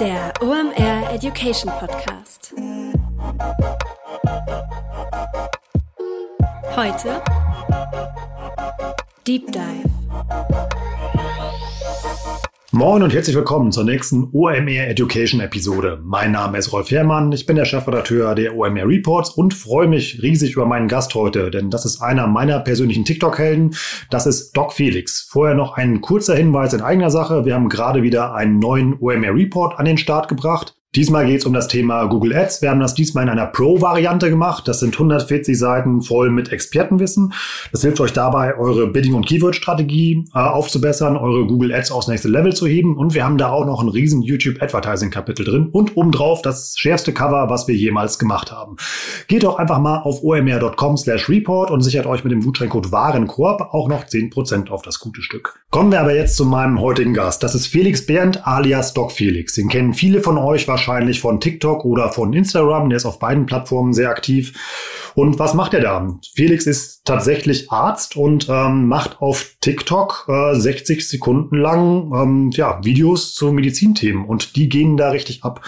Der OMR Education Podcast. Heute Deep Dive. Moin und herzlich willkommen zur nächsten OMR Education Episode. Mein Name ist Rolf Herrmann, ich bin der Chefredakteur der OMR Reports und freue mich riesig über meinen Gast heute, denn das ist einer meiner persönlichen TikTok-Helden. Das ist Doc Felix. Vorher noch ein kurzer Hinweis in eigener Sache. Wir haben gerade wieder einen neuen OMR Report an den Start gebracht. Diesmal geht es um das Thema Google Ads. Wir haben das diesmal in einer Pro-Variante gemacht. Das sind 140 Seiten voll mit Expertenwissen. Das hilft euch dabei, eure Bidding- und Keyword-Strategie äh, aufzubessern, eure Google Ads aufs nächste Level zu heben. Und wir haben da auch noch ein riesen YouTube-Advertising-Kapitel drin und obendrauf das schärfste Cover, was wir jemals gemacht haben. Geht doch einfach mal auf omr.com slash report und sichert euch mit dem Gutscheincode Warenkorb auch noch 10% auf das gute Stück. Kommen wir aber jetzt zu meinem heutigen Gast. Das ist Felix Berndt alias Doc Felix. Den kennen viele von euch wahrscheinlich wahrscheinlich von TikTok oder von Instagram. Der ist auf beiden Plattformen sehr aktiv. Und was macht er da? Felix ist tatsächlich Arzt und ähm, macht auf TikTok äh, 60 Sekunden lang ähm, ja, Videos zu Medizinthemen und die gehen da richtig ab.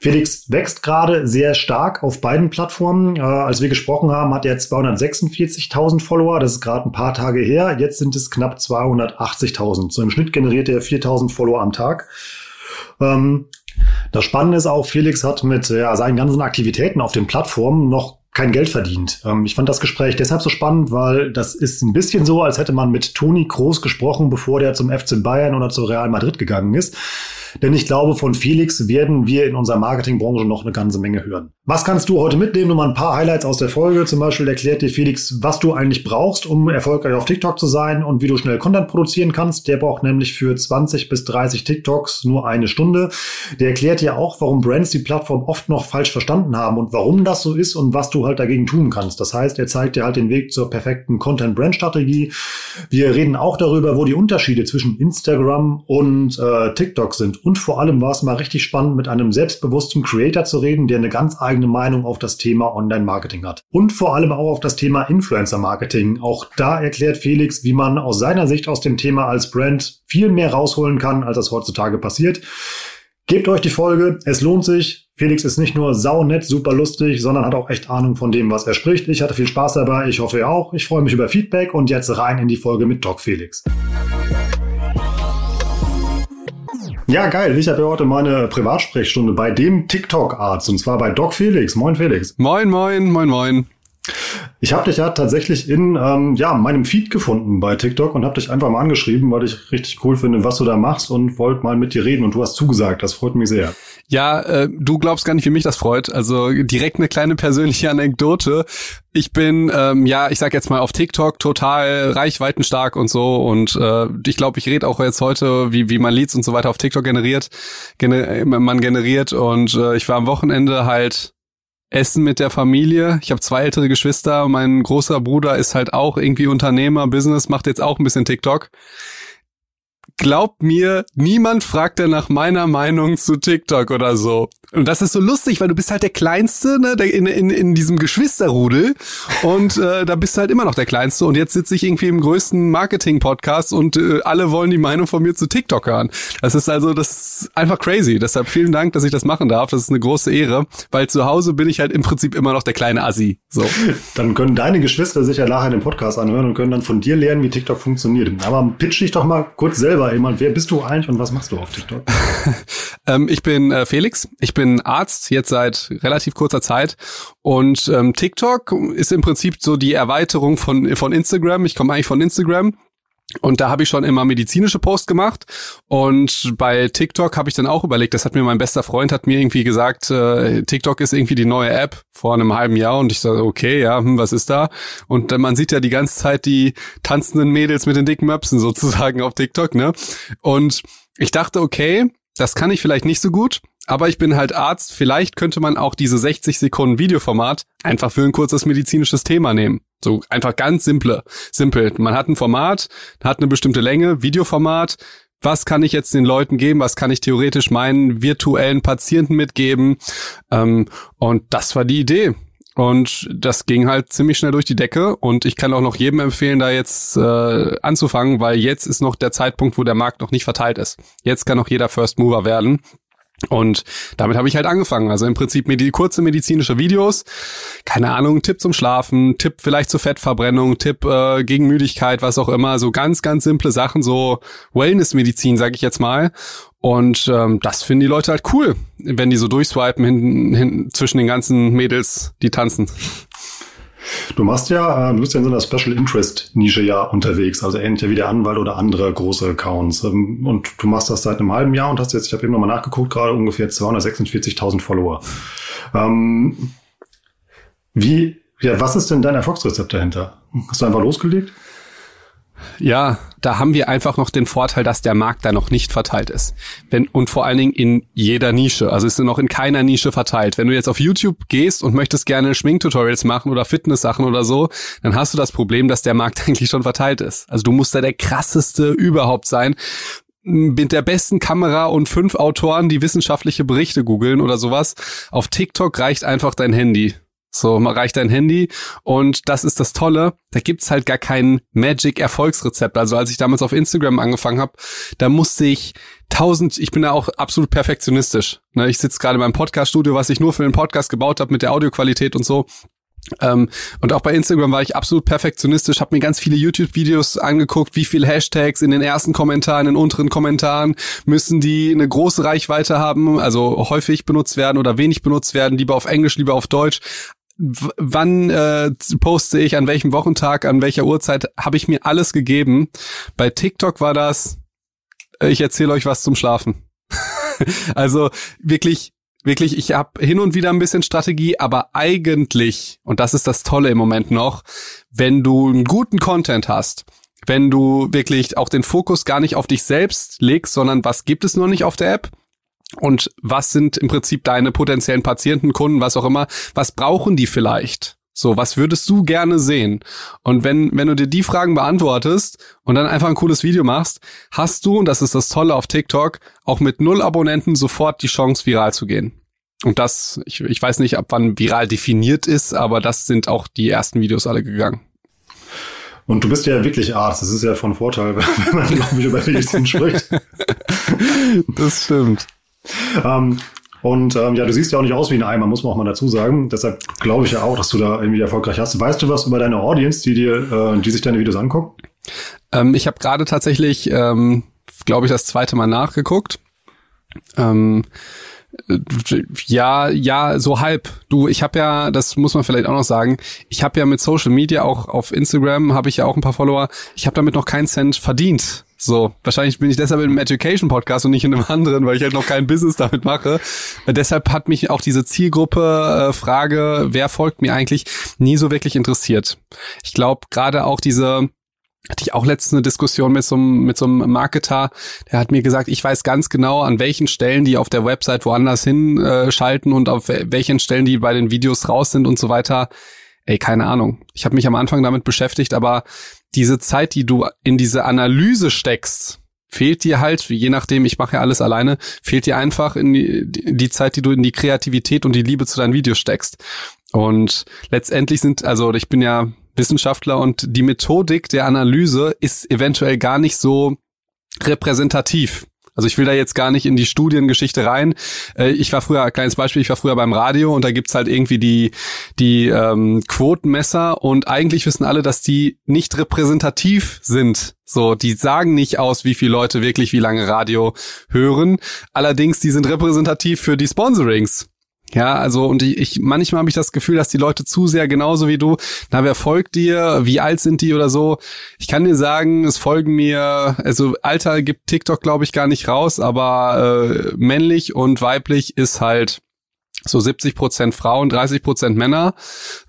Felix wächst gerade sehr stark auf beiden Plattformen. Äh, als wir gesprochen haben, hat er 246.000 Follower. Das ist gerade ein paar Tage her. Jetzt sind es knapp 280.000. So im Schnitt generiert er 4.000 Follower am Tag. Ähm, das Spannende ist auch, Felix hat mit ja, seinen ganzen Aktivitäten auf den Plattformen noch kein Geld verdient. Ähm, ich fand das Gespräch deshalb so spannend, weil das ist ein bisschen so, als hätte man mit Toni Kroos gesprochen, bevor der zum FC Bayern oder zu Real Madrid gegangen ist. Denn ich glaube, von Felix werden wir in unserer Marketingbranche noch eine ganze Menge hören. Was kannst du heute mitnehmen? Nur mal ein paar Highlights aus der Folge. Zum Beispiel erklärt dir Felix, was du eigentlich brauchst, um erfolgreich auf TikTok zu sein und wie du schnell Content produzieren kannst. Der braucht nämlich für 20 bis 30 TikToks nur eine Stunde. Der erklärt dir auch, warum Brands die Plattform oft noch falsch verstanden haben und warum das so ist und was du halt dagegen tun kannst. Das heißt, er zeigt dir halt den Weg zur perfekten Content-Brand-Strategie. Wir reden auch darüber, wo die Unterschiede zwischen Instagram und äh, TikTok sind und vor allem war es mal richtig spannend, mit einem selbstbewussten Creator zu reden, der eine ganz eigene Meinung auf das Thema Online-Marketing hat. Und vor allem auch auf das Thema Influencer-Marketing. Auch da erklärt Felix, wie man aus seiner Sicht aus dem Thema als Brand viel mehr rausholen kann, als das heutzutage passiert. Gebt euch die Folge, es lohnt sich. Felix ist nicht nur saunett, super lustig, sondern hat auch echt Ahnung von dem, was er spricht. Ich hatte viel Spaß dabei, ich hoffe ihr auch. Ich freue mich über Feedback und jetzt rein in die Folge mit Doc Felix. Ja, geil. Ich habe ja heute meine Privatsprechstunde bei dem TikTok-Arzt und zwar bei Doc Felix. Moin Felix. Moin, moin, moin, moin. Ich habe dich ja tatsächlich in ähm, ja, meinem Feed gefunden bei TikTok und habe dich einfach mal angeschrieben, weil ich richtig cool finde, was du da machst und wollte mal mit dir reden und du hast zugesagt. Das freut mich sehr. Ja, äh, du glaubst gar nicht, wie mich das freut. Also direkt eine kleine persönliche Anekdote. Ich bin, ähm, ja, ich sag jetzt mal auf TikTok total reichweitenstark und so und äh, ich glaube, ich rede auch jetzt heute, wie, wie man Leads und so weiter auf TikTok generiert, gener man generiert und äh, ich war am Wochenende halt Essen mit der Familie. Ich habe zwei ältere Geschwister. Mein großer Bruder ist halt auch irgendwie Unternehmer, Business, macht jetzt auch ein bisschen TikTok glaubt mir, niemand fragt ja nach meiner Meinung zu TikTok oder so. Und das ist so lustig, weil du bist halt der Kleinste ne, in, in, in diesem Geschwisterrudel und äh, da bist du halt immer noch der Kleinste und jetzt sitze ich irgendwie im größten Marketing-Podcast und äh, alle wollen die Meinung von mir zu TikTok hören. Das ist also, das ist einfach crazy. Deshalb vielen Dank, dass ich das machen darf. Das ist eine große Ehre, weil zu Hause bin ich halt im Prinzip immer noch der kleine Assi. So. Dann können deine Geschwister sich ja nachher den Podcast anhören und können dann von dir lernen, wie TikTok funktioniert. Aber pitch dich doch mal kurz selber jemand, wer bist du eigentlich und was machst du auf TikTok? ähm, ich bin äh, Felix, ich bin Arzt jetzt seit relativ kurzer Zeit und ähm, TikTok ist im Prinzip so die Erweiterung von, von Instagram. Ich komme eigentlich von Instagram. Und da habe ich schon immer medizinische Posts gemacht. Und bei TikTok habe ich dann auch überlegt, das hat mir mein bester Freund, hat mir irgendwie gesagt, äh, TikTok ist irgendwie die neue App vor einem halben Jahr. Und ich sage, okay, ja, hm, was ist da? Und äh, man sieht ja die ganze Zeit die tanzenden Mädels mit den dicken Möpsen sozusagen auf TikTok, ne? Und ich dachte, okay, das kann ich vielleicht nicht so gut. Aber ich bin halt Arzt. Vielleicht könnte man auch diese 60 Sekunden Videoformat einfach für ein kurzes medizinisches Thema nehmen. So einfach ganz simple, simpel. Man hat ein Format, hat eine bestimmte Länge, Videoformat. Was kann ich jetzt den Leuten geben? Was kann ich theoretisch meinen virtuellen Patienten mitgeben? Ähm, und das war die Idee. Und das ging halt ziemlich schnell durch die Decke. Und ich kann auch noch jedem empfehlen, da jetzt äh, anzufangen, weil jetzt ist noch der Zeitpunkt, wo der Markt noch nicht verteilt ist. Jetzt kann auch jeder First Mover werden. Und damit habe ich halt angefangen. Also im Prinzip medi kurze medizinische Videos. Keine Ahnung, Tipp zum Schlafen, Tipp vielleicht zur Fettverbrennung, Tipp äh, gegen Müdigkeit, was auch immer. So ganz, ganz simple Sachen, so Wellnessmedizin, sage ich jetzt mal. Und ähm, das finden die Leute halt cool, wenn die so durchswipen hin, hin zwischen den ganzen Mädels, die tanzen. Du machst ja, äh, du bist ja in so einer Special Interest Nische ja unterwegs, also ähnlich wie der Anwalt oder andere große Accounts. Ähm, und du machst das seit einem halben Jahr und hast jetzt, ich habe eben nochmal nachgeguckt, gerade ungefähr 246.000 Follower. Ähm, wie, ja, was ist denn dein Erfolgsrezept dahinter? Hast du einfach losgelegt? Ja, da haben wir einfach noch den Vorteil, dass der Markt da noch nicht verteilt ist. Wenn, und vor allen Dingen in jeder Nische. Also ist noch in keiner Nische verteilt. Wenn du jetzt auf YouTube gehst und möchtest gerne Schminktutorials machen oder Fitness-Sachen oder so, dann hast du das Problem, dass der Markt eigentlich schon verteilt ist. Also du musst da der krasseste überhaupt sein mit der besten Kamera und fünf Autoren, die wissenschaftliche Berichte googeln oder sowas. Auf TikTok reicht einfach dein Handy. So, man reicht dein Handy und das ist das Tolle, da gibt's halt gar kein Magic-Erfolgsrezept. Also als ich damals auf Instagram angefangen habe, da musste ich tausend, ich bin da auch absolut perfektionistisch. Ne, ich sitze gerade meinem Podcast-Studio, was ich nur für den Podcast gebaut habe mit der Audioqualität und so. Ähm, und auch bei Instagram war ich absolut perfektionistisch, habe mir ganz viele YouTube-Videos angeguckt, wie viele Hashtags in den ersten Kommentaren, in den unteren Kommentaren müssen die eine große Reichweite haben, also häufig benutzt werden oder wenig benutzt werden, lieber auf Englisch, lieber auf Deutsch wann äh, poste ich, an welchem Wochentag, an welcher Uhrzeit, habe ich mir alles gegeben. Bei TikTok war das, äh, ich erzähle euch was zum Schlafen. also wirklich, wirklich, ich habe hin und wieder ein bisschen Strategie, aber eigentlich, und das ist das Tolle im Moment noch, wenn du einen guten Content hast, wenn du wirklich auch den Fokus gar nicht auf dich selbst legst, sondern was gibt es noch nicht auf der App, und was sind im Prinzip deine potenziellen Patienten, Kunden, was auch immer, was brauchen die vielleicht? So, was würdest du gerne sehen? Und wenn, wenn du dir die Fragen beantwortest und dann einfach ein cooles Video machst, hast du, und das ist das Tolle auf TikTok, auch mit null Abonnenten sofort die Chance, viral zu gehen. Und das, ich, ich weiß nicht, ab wann viral definiert ist, aber das sind auch die ersten Videos alle gegangen. Und du bist ja wirklich Arzt. Das ist ja von Vorteil, wenn man, glaube ich, über Medizin spricht. Das stimmt. Ähm, und ähm, ja, du siehst ja auch nicht aus wie ein Eimer, muss man auch mal dazu sagen. Deshalb glaube ich ja auch, dass du da irgendwie erfolgreich hast. Weißt du was über deine Audience, die dir, äh, die sich deine Videos angucken? Ähm, ich habe gerade tatsächlich, ähm, glaube ich, das zweite Mal nachgeguckt. Ähm, ja, ja, so halb. Du, ich habe ja, das muss man vielleicht auch noch sagen, ich habe ja mit Social Media auch auf Instagram habe ich ja auch ein paar Follower. Ich habe damit noch keinen Cent verdient. So, wahrscheinlich bin ich deshalb im Education Podcast und nicht in einem anderen, weil ich halt noch kein Business damit mache. Äh, deshalb hat mich auch diese Zielgruppe äh, Frage, wer folgt mir eigentlich, nie so wirklich interessiert. Ich glaube, gerade auch diese hatte ich auch letztens eine Diskussion mit so, einem, mit so einem Marketer, der hat mir gesagt, ich weiß ganz genau, an welchen Stellen die auf der Website woanders hinschalten äh, und auf welchen Stellen die bei den Videos raus sind und so weiter. Ey, keine Ahnung. Ich habe mich am Anfang damit beschäftigt, aber diese Zeit, die du in diese Analyse steckst, fehlt dir halt, je nachdem, ich mache ja alles alleine, fehlt dir einfach in die, die Zeit, die du in die Kreativität und die Liebe zu deinen Videos steckst. Und letztendlich sind, also ich bin ja Wissenschaftler und die Methodik der Analyse ist eventuell gar nicht so repräsentativ. Also ich will da jetzt gar nicht in die Studiengeschichte rein. Äh, ich war früher, kleines Beispiel, ich war früher beim Radio und da gibt's halt irgendwie die, die ähm, Quotenmesser und eigentlich wissen alle, dass die nicht repräsentativ sind. So, die sagen nicht aus, wie viele Leute wirklich wie lange Radio hören. Allerdings, die sind repräsentativ für die Sponsorings. Ja, also und ich, ich manchmal habe ich das Gefühl, dass die Leute zu sehr genauso wie du, na wer folgt dir, wie alt sind die oder so. Ich kann dir sagen, es folgen mir, also Alter gibt TikTok glaube ich gar nicht raus, aber äh, männlich und weiblich ist halt so 70 Prozent Frauen, 30 Prozent Männer,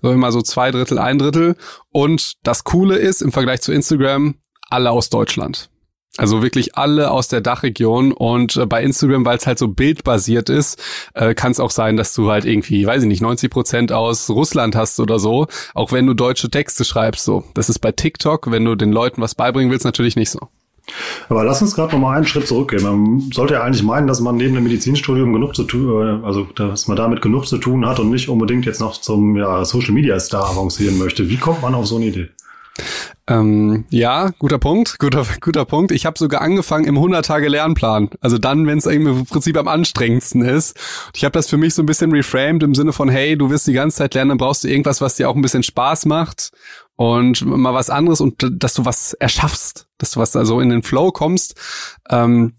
so immer so zwei Drittel, ein Drittel. Und das Coole ist im Vergleich zu Instagram alle aus Deutschland. Also wirklich alle aus der Dachregion und äh, bei Instagram, weil es halt so bildbasiert ist, äh, kann es auch sein, dass du halt irgendwie, weiß ich nicht, 90 Prozent aus Russland hast oder so, auch wenn du deutsche Texte schreibst. So, das ist bei TikTok, wenn du den Leuten was beibringen willst, natürlich nicht so. Aber lass uns gerade noch mal einen Schritt zurückgehen. Man sollte ja eigentlich meinen, dass man neben dem Medizinstudium genug zu tun, äh, also dass man damit genug zu tun hat und nicht unbedingt jetzt noch zum ja, Social Media Star avancieren möchte. Wie kommt man auf so eine Idee? Ähm, ja, guter Punkt, guter, guter Punkt. Ich habe sogar angefangen im 100-Tage-Lernplan. Also dann, wenn es im Prinzip am anstrengendsten ist. Ich habe das für mich so ein bisschen reframed im Sinne von, hey, du wirst die ganze Zeit lernen, dann brauchst du irgendwas, was dir auch ein bisschen Spaß macht und mal was anderes und dass du was erschaffst, dass du was also in den Flow kommst. Ähm,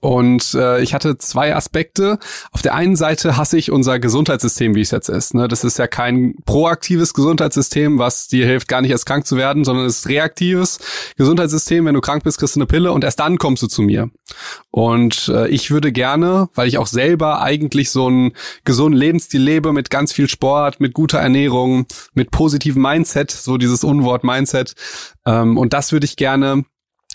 und äh, ich hatte zwei Aspekte. Auf der einen Seite hasse ich unser Gesundheitssystem, wie es jetzt ist. Ne? Das ist ja kein proaktives Gesundheitssystem, was dir hilft, gar nicht erst krank zu werden, sondern es ist reaktives Gesundheitssystem. Wenn du krank bist, kriegst du eine Pille und erst dann kommst du zu mir. Und äh, ich würde gerne, weil ich auch selber eigentlich so einen gesunden Lebensstil lebe, mit ganz viel Sport, mit guter Ernährung, mit positivem Mindset, so dieses Unwort Mindset. Ähm, und das würde ich gerne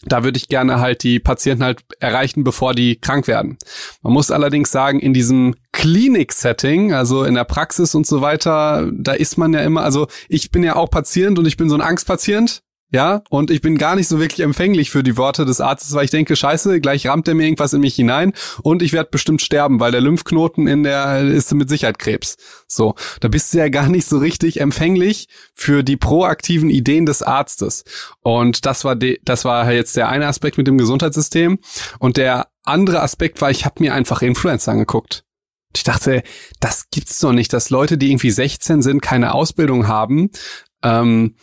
da würde ich gerne halt die Patienten halt erreichen, bevor die krank werden. Man muss allerdings sagen, in diesem Klinik-Setting, also in der Praxis und so weiter, da ist man ja immer, also ich bin ja auch Patient und ich bin so ein Angstpatient. Ja, und ich bin gar nicht so wirklich empfänglich für die Worte des Arztes, weil ich denke, scheiße, gleich rammt er mir irgendwas in mich hinein und ich werde bestimmt sterben, weil der Lymphknoten in der ist mit Sicherheit Krebs. So, da bist du ja gar nicht so richtig empfänglich für die proaktiven Ideen des Arztes. Und das war de, das war jetzt der eine Aspekt mit dem Gesundheitssystem und der andere Aspekt war, ich habe mir einfach Influencer angeguckt. Ich dachte, das gibt's doch nicht, dass Leute, die irgendwie 16 sind, keine Ausbildung haben. Ähm,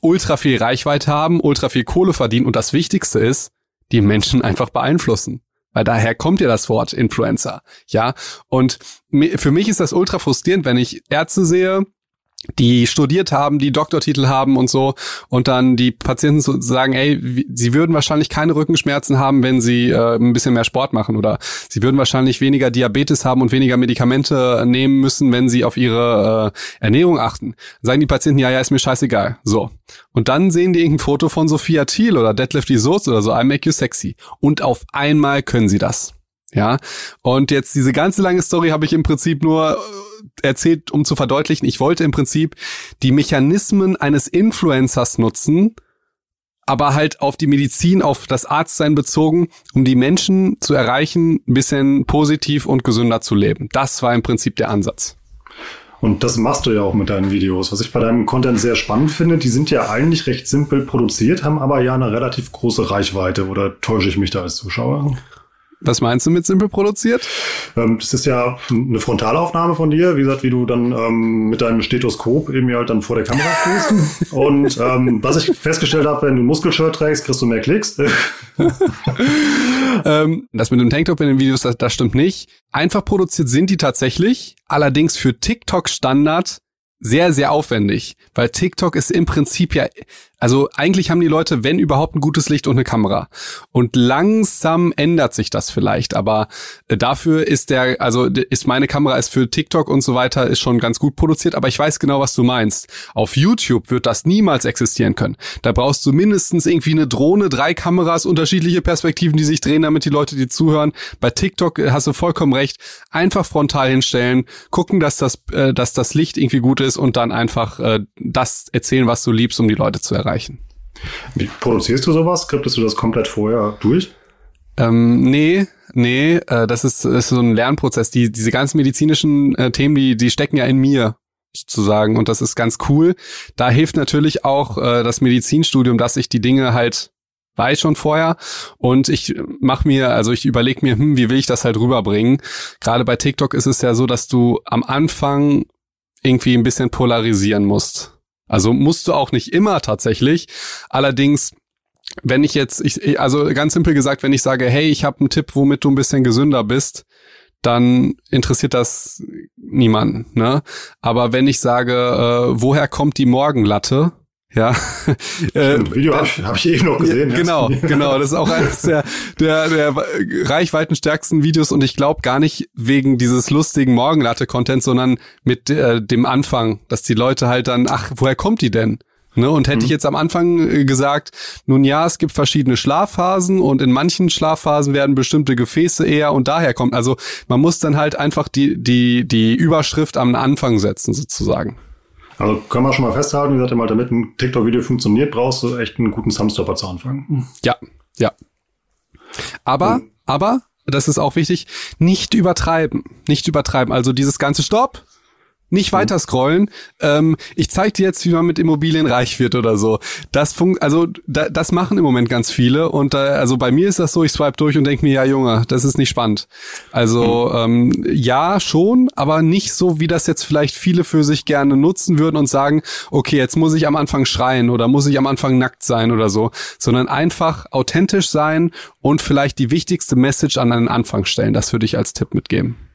ultra viel Reichweite haben, ultra viel Kohle verdienen und das Wichtigste ist, die Menschen einfach beeinflussen. Weil daher kommt ja das Wort Influencer. Ja. Und für mich ist das ultra frustrierend, wenn ich Ärzte sehe, die studiert haben, die Doktortitel haben und so und dann die Patienten so sagen, ey, sie würden wahrscheinlich keine Rückenschmerzen haben, wenn sie äh, ein bisschen mehr Sport machen oder sie würden wahrscheinlich weniger Diabetes haben und weniger Medikamente nehmen müssen, wenn sie auf ihre äh, Ernährung achten. Sagen die Patienten, ja, ja, ist mir scheißegal. So. Und dann sehen die irgendein Foto von Sophia Thiel oder Deadlift Soße oder so, I make you sexy. Und auf einmal können sie das. Ja, und jetzt diese ganze lange Story habe ich im Prinzip nur äh, erzählt, um zu verdeutlichen, ich wollte im Prinzip die Mechanismen eines Influencers nutzen, aber halt auf die Medizin, auf das Arztsein bezogen, um die Menschen zu erreichen, ein bisschen positiv und gesünder zu leben. Das war im Prinzip der Ansatz. Und das machst du ja auch mit deinen Videos. Was ich bei deinem Content sehr spannend finde, die sind ja eigentlich recht simpel produziert, haben aber ja eine relativ große Reichweite. Oder täusche ich mich da als Zuschauer? Was meinst du mit simpel produziert? Ähm, das ist ja eine Frontalaufnahme von dir, wie gesagt, wie du dann ähm, mit deinem Stethoskop eben halt dann vor der Kamera stehst. Und ähm, was ich festgestellt habe, wenn du ein Muskelshirt trägst, kriegst du mehr Klicks. ähm, das mit dem Tanktop in den Videos, das, das stimmt nicht. Einfach produziert sind die tatsächlich, allerdings für TikTok-Standard sehr, sehr aufwendig, weil TikTok ist im Prinzip ja also eigentlich haben die Leute, wenn überhaupt, ein gutes Licht und eine Kamera. Und langsam ändert sich das vielleicht, aber äh, dafür ist der, also ist meine Kamera ist für TikTok und so weiter ist schon ganz gut produziert, aber ich weiß genau, was du meinst. Auf YouTube wird das niemals existieren können. Da brauchst du mindestens irgendwie eine Drohne, drei Kameras, unterschiedliche Perspektiven, die sich drehen, damit die Leute dir zuhören. Bei TikTok äh, hast du vollkommen recht. Einfach frontal hinstellen, gucken, dass das, äh, dass das Licht irgendwie gut ist und dann einfach das erzählen, was du liebst, um die Leute zu erreichen erreichen. Wie produzierst du sowas? Skriptest du das komplett vorher durch? Ähm, nee, nee, äh, das ist, ist so ein Lernprozess. Die, diese ganzen medizinischen äh, Themen, die, die stecken ja in mir sozusagen und das ist ganz cool. Da hilft natürlich auch äh, das Medizinstudium, dass ich die Dinge halt weiß schon vorher und ich mach mir, also ich überlege mir, hm, wie will ich das halt rüberbringen. Gerade bei TikTok ist es ja so, dass du am Anfang irgendwie ein bisschen polarisieren musst. Also musst du auch nicht immer tatsächlich. Allerdings wenn ich jetzt, ich, also ganz simpel gesagt, wenn ich sage, hey, ich habe einen Tipp, womit du ein bisschen gesünder bist, dann interessiert das niemanden. Ne? Aber wenn ich sage, äh, woher kommt die Morgenlatte, ja. äh, Video habe ich, hab ich eben noch gesehen. Ja, genau, genau. Das ist auch eines der, der, der reichweitenstärksten Videos und ich glaube gar nicht wegen dieses lustigen Morgenlatte-Content, sondern mit äh, dem Anfang, dass die Leute halt dann, ach, woher kommt die denn? Ne, und hätte mhm. ich jetzt am Anfang äh, gesagt, nun ja, es gibt verschiedene Schlafphasen und in manchen Schlafphasen werden bestimmte Gefäße eher und daher kommt. Also man muss dann halt einfach die, die, die Überschrift am Anfang setzen, sozusagen. Also können wir schon mal festhalten, wie gesagt, mal damit ein TikTok-Video funktioniert, brauchst du echt einen guten Thumbstopper zu anfangen. Ja, ja. Aber, Und, aber, das ist auch wichtig, nicht übertreiben. Nicht übertreiben. Also dieses ganze Stopp, nicht weiter scrollen. Ähm, ich zeige dir jetzt, wie man mit Immobilien reich wird oder so. Das funkt, also da, das machen im Moment ganz viele und da, also bei mir ist das so, ich swipe durch und denke mir, ja Junge, das ist nicht spannend. Also ähm, ja schon, aber nicht so, wie das jetzt vielleicht viele für sich gerne nutzen würden und sagen, okay, jetzt muss ich am Anfang schreien oder muss ich am Anfang nackt sein oder so, sondern einfach authentisch sein und vielleicht die wichtigste Message an den Anfang stellen. Das würde ich als Tipp mitgeben.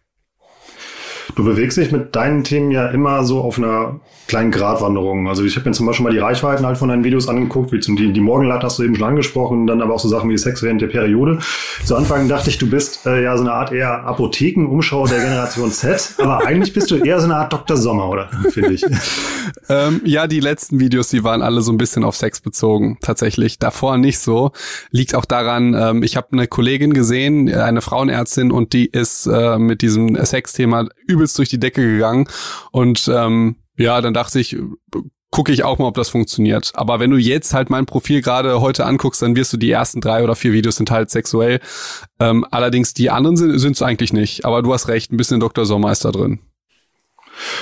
Du bewegst dich mit deinen Themen ja immer so auf einer kleinen Gratwanderung. Also ich habe mir zum Beispiel mal die Reichweiten halt von deinen Videos angeguckt, wie zum die, die Morgenlatte hast du eben schon angesprochen, dann aber auch so Sachen wie Sex während der Periode. Zu Anfang dachte ich, du bist äh, ja so eine Art eher Apothekenumschau der Generation Z, aber eigentlich bist du eher so eine Art Dr. Sommer, oder? Finde ich. ähm, ja, die letzten Videos, die waren alle so ein bisschen auf Sex bezogen, tatsächlich. Davor nicht so. Liegt auch daran, ähm, ich habe eine Kollegin gesehen, eine Frauenärztin, und die ist äh, mit diesem Sexthema übelst durch die Decke gegangen und ähm, ja, dann dachte ich, gucke ich auch mal, ob das funktioniert. Aber wenn du jetzt halt mein Profil gerade heute anguckst, dann wirst du die ersten drei oder vier Videos sind halt sexuell. Ähm, allerdings die anderen sind es eigentlich nicht. Aber du hast recht, ein bisschen Dr. Sommer ist da drin.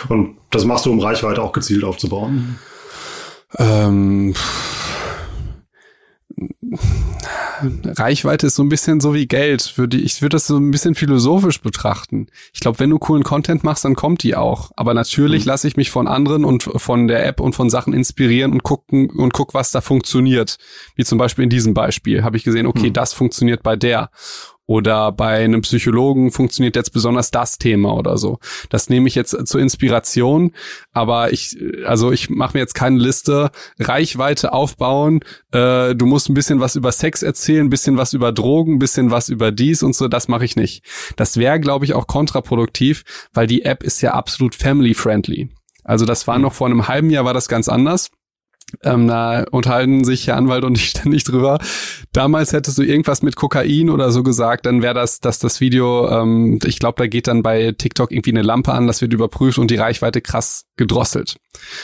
Und das machst du, um Reichweite auch gezielt aufzubauen? Ähm, Reichweite ist so ein bisschen so wie Geld. Würde ich würde das so ein bisschen philosophisch betrachten. Ich glaube, wenn du coolen Content machst, dann kommt die auch. Aber natürlich mhm. lasse ich mich von anderen und von der App und von Sachen inspirieren und gucken und guck, was da funktioniert. Wie zum Beispiel in diesem Beispiel habe ich gesehen, okay, mhm. das funktioniert bei der oder bei einem Psychologen funktioniert jetzt besonders das Thema oder so. Das nehme ich jetzt zur Inspiration, aber ich, also ich mache mir jetzt keine Liste, Reichweite aufbauen, äh, du musst ein bisschen was über Sex erzählen, ein bisschen was über Drogen, ein bisschen was über dies und so, das mache ich nicht. Das wäre, glaube ich, auch kontraproduktiv, weil die App ist ja absolut family-friendly. Also das war mhm. noch vor einem halben Jahr war das ganz anders. Ähm, da unterhalten sich Herr Anwalt und ich ständig drüber. Damals hättest du irgendwas mit Kokain oder so gesagt, dann wäre das, dass das Video, ähm, ich glaube, da geht dann bei TikTok irgendwie eine Lampe an, das wird überprüft und die Reichweite krass gedrosselt.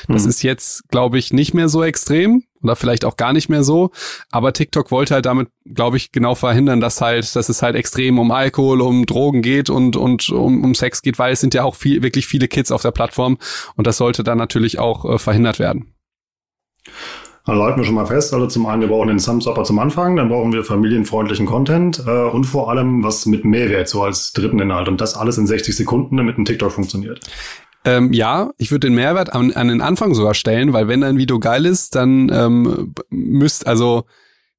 Das mhm. ist jetzt, glaube ich, nicht mehr so extrem oder vielleicht auch gar nicht mehr so. Aber TikTok wollte halt damit, glaube ich, genau verhindern, dass halt, dass es halt extrem um Alkohol, um Drogen geht und, und um, um Sex geht, weil es sind ja auch viel, wirklich viele Kids auf der Plattform und das sollte dann natürlich auch äh, verhindert werden. Also halten wir schon mal fest, also zum einen, wir brauchen den Thumbs-Upper zum Anfang, dann brauchen wir familienfreundlichen Content äh, und vor allem was mit Mehrwert, so als dritten Inhalt. Und das alles in 60 Sekunden, damit ein TikTok funktioniert. Ähm, ja, ich würde den Mehrwert an, an den Anfang sogar stellen, weil wenn dein Video geil ist, dann ähm, müsst, also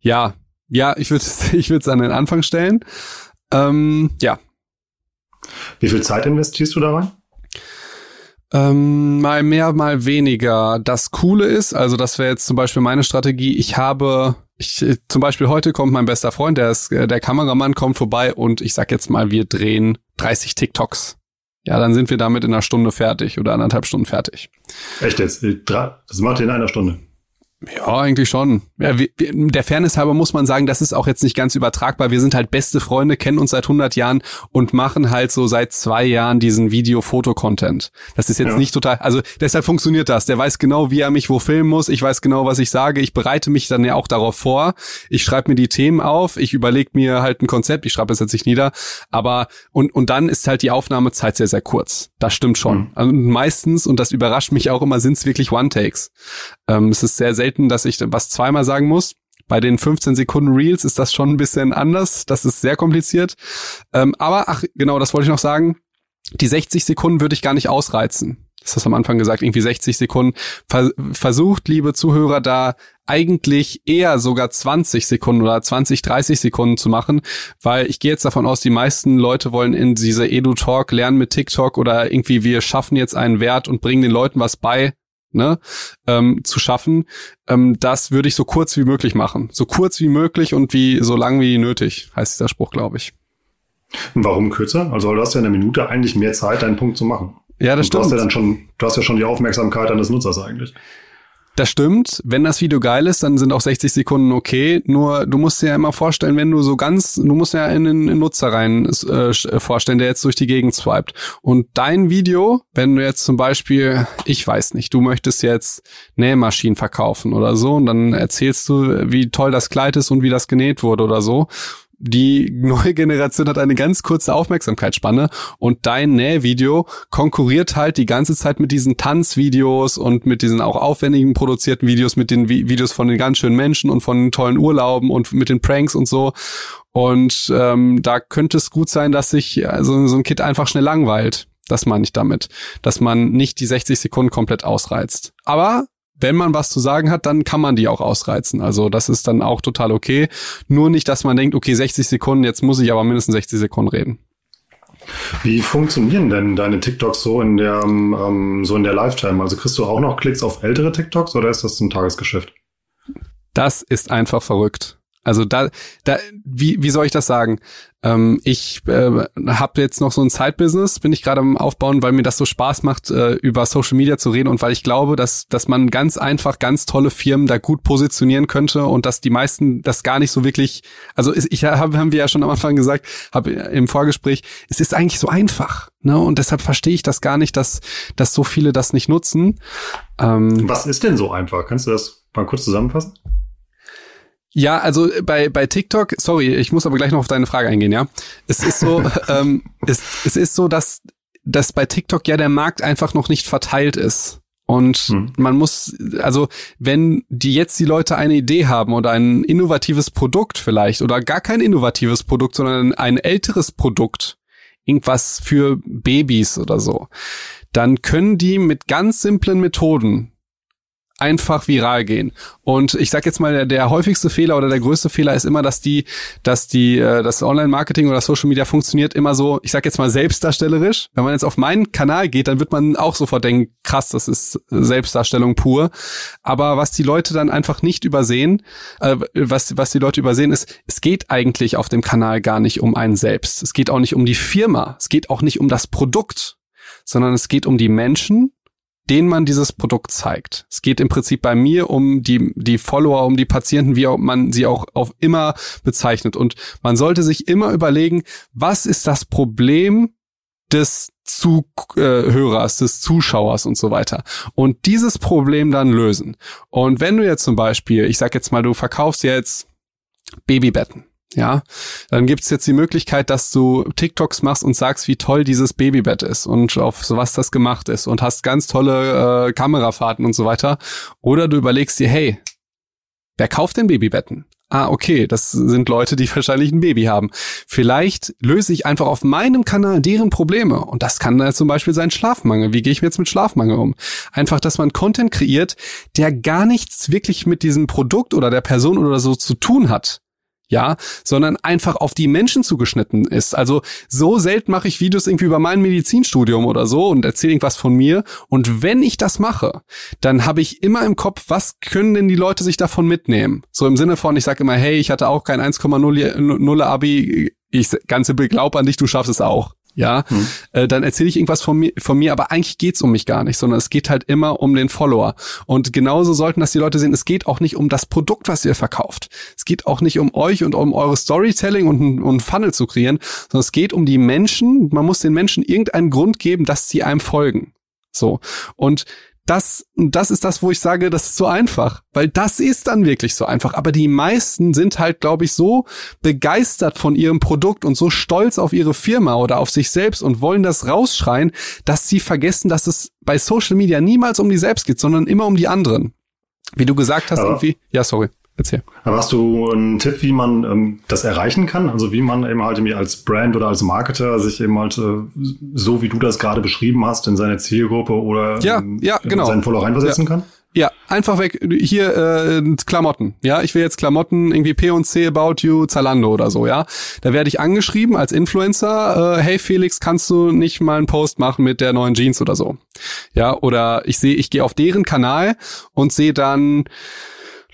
ja, ja, ich würde ich würde es an den Anfang stellen. Ähm, ja. Wie viel Zeit investierst du da rein? Ähm, mal mehr, mal weniger. Das Coole ist, also das wäre jetzt zum Beispiel meine Strategie, ich habe, ich, zum Beispiel heute kommt mein bester Freund, der ist, der Kameramann kommt vorbei und ich sag jetzt mal, wir drehen 30 TikToks. Ja, dann sind wir damit in einer Stunde fertig oder anderthalb Stunden fertig. Echt jetzt? Das macht ihr in einer Stunde? Ja, eigentlich schon. Ja, wir, der Fairness halber muss man sagen, das ist auch jetzt nicht ganz übertragbar. Wir sind halt beste Freunde, kennen uns seit 100 Jahren und machen halt so seit zwei Jahren diesen Video-Foto-Content. Das ist jetzt ja. nicht total, also deshalb funktioniert das. Der weiß genau, wie er mich wo filmen muss. Ich weiß genau, was ich sage. Ich bereite mich dann ja auch darauf vor. Ich schreibe mir die Themen auf. Ich überlege mir halt ein Konzept. Ich schreibe es jetzt nicht nieder. Aber, und, und dann ist halt die Aufnahmezeit sehr, sehr kurz. Das stimmt schon. Mhm. Also meistens, und das überrascht mich auch immer, sind es wirklich One-Takes. Ähm, es ist sehr selten dass ich was zweimal sagen muss. Bei den 15 Sekunden Reels ist das schon ein bisschen anders. Das ist sehr kompliziert. Ähm, aber, ach, genau, das wollte ich noch sagen. Die 60 Sekunden würde ich gar nicht ausreizen. Das hast du am Anfang gesagt, irgendwie 60 Sekunden. versucht, liebe Zuhörer, da eigentlich eher sogar 20 Sekunden oder 20, 30 Sekunden zu machen, weil ich gehe jetzt davon aus, die meisten Leute wollen in diese Edu-Talk lernen mit TikTok oder irgendwie wir schaffen jetzt einen Wert und bringen den Leuten was bei ne, ähm, zu schaffen, ähm, das würde ich so kurz wie möglich machen. So kurz wie möglich und wie so lang wie nötig, heißt dieser Spruch, glaube ich. Warum kürzer? Also du hast ja in einer Minute eigentlich mehr Zeit, deinen Punkt zu machen. Ja, das und stimmt. Du hast ja dann schon, du hast ja schon die Aufmerksamkeit eines Nutzers eigentlich. Das stimmt. Wenn das Video geil ist, dann sind auch 60 Sekunden okay. Nur du musst dir ja immer vorstellen, wenn du so ganz, du musst ja in den Nutzer rein äh, vorstellen, der jetzt durch die Gegend swiped. Und dein Video, wenn du jetzt zum Beispiel, ich weiß nicht, du möchtest jetzt Nähmaschinen verkaufen oder so, und dann erzählst du, wie toll das Kleid ist und wie das genäht wurde oder so die neue Generation hat eine ganz kurze Aufmerksamkeitsspanne und dein Nähvideo konkurriert halt die ganze Zeit mit diesen Tanzvideos und mit diesen auch aufwendigen produzierten Videos, mit den Videos von den ganz schönen Menschen und von den tollen Urlauben und mit den Pranks und so. Und ähm, da könnte es gut sein, dass sich also so ein Kid einfach schnell langweilt. Das meine ich damit, dass man nicht die 60 Sekunden komplett ausreizt. Aber wenn man was zu sagen hat, dann kann man die auch ausreizen. Also das ist dann auch total okay. Nur nicht, dass man denkt, okay, 60 Sekunden, jetzt muss ich aber mindestens 60 Sekunden reden. Wie funktionieren denn deine TikToks so in der ähm, so in der Lifetime? Also kriegst du auch noch Klicks auf ältere TikToks oder ist das ein Tagesgeschäft? Das ist einfach verrückt. Also da, da, wie, wie soll ich das sagen? Ähm, ich äh, habe jetzt noch so ein Side-Business, bin ich gerade am Aufbauen, weil mir das so Spaß macht, äh, über Social Media zu reden und weil ich glaube, dass, dass man ganz einfach ganz tolle Firmen da gut positionieren könnte und dass die meisten das gar nicht so wirklich, also ich hab, haben wir ja schon am Anfang gesagt, habe im Vorgespräch, es ist eigentlich so einfach, ne? Und deshalb verstehe ich das gar nicht, dass, dass so viele das nicht nutzen. Ähm, Was ist denn so einfach? Kannst du das mal kurz zusammenfassen? Ja, also bei, bei TikTok, sorry, ich muss aber gleich noch auf deine Frage eingehen, ja. Es ist so, ähm, es, es ist so, dass, dass bei TikTok ja der Markt einfach noch nicht verteilt ist. Und hm. man muss, also wenn die jetzt die Leute eine Idee haben oder ein innovatives Produkt vielleicht oder gar kein innovatives Produkt, sondern ein älteres Produkt, irgendwas für Babys oder so, dann können die mit ganz simplen Methoden einfach viral gehen. Und ich sag jetzt mal, der, der häufigste Fehler oder der größte Fehler ist immer, dass die, dass die, äh, das Online-Marketing oder Social Media funktioniert immer so, ich sag jetzt mal selbstdarstellerisch. Wenn man jetzt auf meinen Kanal geht, dann wird man auch sofort denken, krass, das ist Selbstdarstellung pur. Aber was die Leute dann einfach nicht übersehen, äh, was, was die Leute übersehen ist, es geht eigentlich auf dem Kanal gar nicht um einen selbst. Es geht auch nicht um die Firma. Es geht auch nicht um das Produkt sondern es geht um die Menschen, denen man dieses Produkt zeigt. Es geht im Prinzip bei mir um die, die Follower, um die Patienten, wie man sie auch auf immer bezeichnet. Und man sollte sich immer überlegen, was ist das Problem des Zuhörers, des Zuschauers und so weiter. Und dieses Problem dann lösen. Und wenn du jetzt zum Beispiel, ich sag jetzt mal, du verkaufst jetzt Babybetten ja, dann gibt's jetzt die Möglichkeit, dass du TikToks machst und sagst, wie toll dieses Babybett ist und auf sowas das gemacht ist und hast ganz tolle äh, Kamerafahrten und so weiter. Oder du überlegst dir, hey, wer kauft denn Babybetten? Ah, okay, das sind Leute, die wahrscheinlich ein Baby haben. Vielleicht löse ich einfach auf meinem Kanal deren Probleme. Und das kann dann zum Beispiel sein Schlafmangel. Wie gehe ich mir jetzt mit Schlafmangel um? Einfach, dass man Content kreiert, der gar nichts wirklich mit diesem Produkt oder der Person oder so zu tun hat ja, sondern einfach auf die Menschen zugeschnitten ist. Also so selten mache ich Videos irgendwie über mein Medizinstudium oder so und erzähle irgendwas von mir. Und wenn ich das mache, dann habe ich immer im Kopf, was können denn die Leute sich davon mitnehmen? So im Sinne von, ich sage immer, hey, ich hatte auch kein 1,0 Abi, ich ganze glaub an dich, du schaffst es auch ja, hm. äh, dann erzähle ich irgendwas von mir, von mir, aber eigentlich geht's um mich gar nicht, sondern es geht halt immer um den Follower. Und genauso sollten das die Leute sehen, es geht auch nicht um das Produkt, was ihr verkauft. Es geht auch nicht um euch und um eure Storytelling und, und Funnel zu kreieren, sondern es geht um die Menschen. Man muss den Menschen irgendeinen Grund geben, dass sie einem folgen. So. Und das, das ist das, wo ich sage, das ist so einfach, weil das ist dann wirklich so einfach. Aber die meisten sind halt, glaube ich, so begeistert von ihrem Produkt und so stolz auf ihre Firma oder auf sich selbst und wollen das rausschreien, dass sie vergessen, dass es bei Social Media niemals um die selbst geht, sondern immer um die anderen. Wie du gesagt hast, Aber irgendwie. Ja, sorry. Erzähl. Aber hast du einen Tipp, wie man ähm, das erreichen kann? Also wie man eben halt irgendwie als Brand oder als Marketer sich eben halt äh, so wie du das gerade beschrieben hast in seine Zielgruppe oder ja, in, ja, genau. in seinen Follower reinversetzen ja. kann? Ja, einfach weg. Hier äh, Klamotten. Ja, ich will jetzt Klamotten irgendwie P und C About You Zalando oder so. Ja, da werde ich angeschrieben als Influencer. Äh, hey Felix, kannst du nicht mal einen Post machen mit der neuen Jeans oder so? Ja, oder ich sehe, ich gehe auf deren Kanal und sehe dann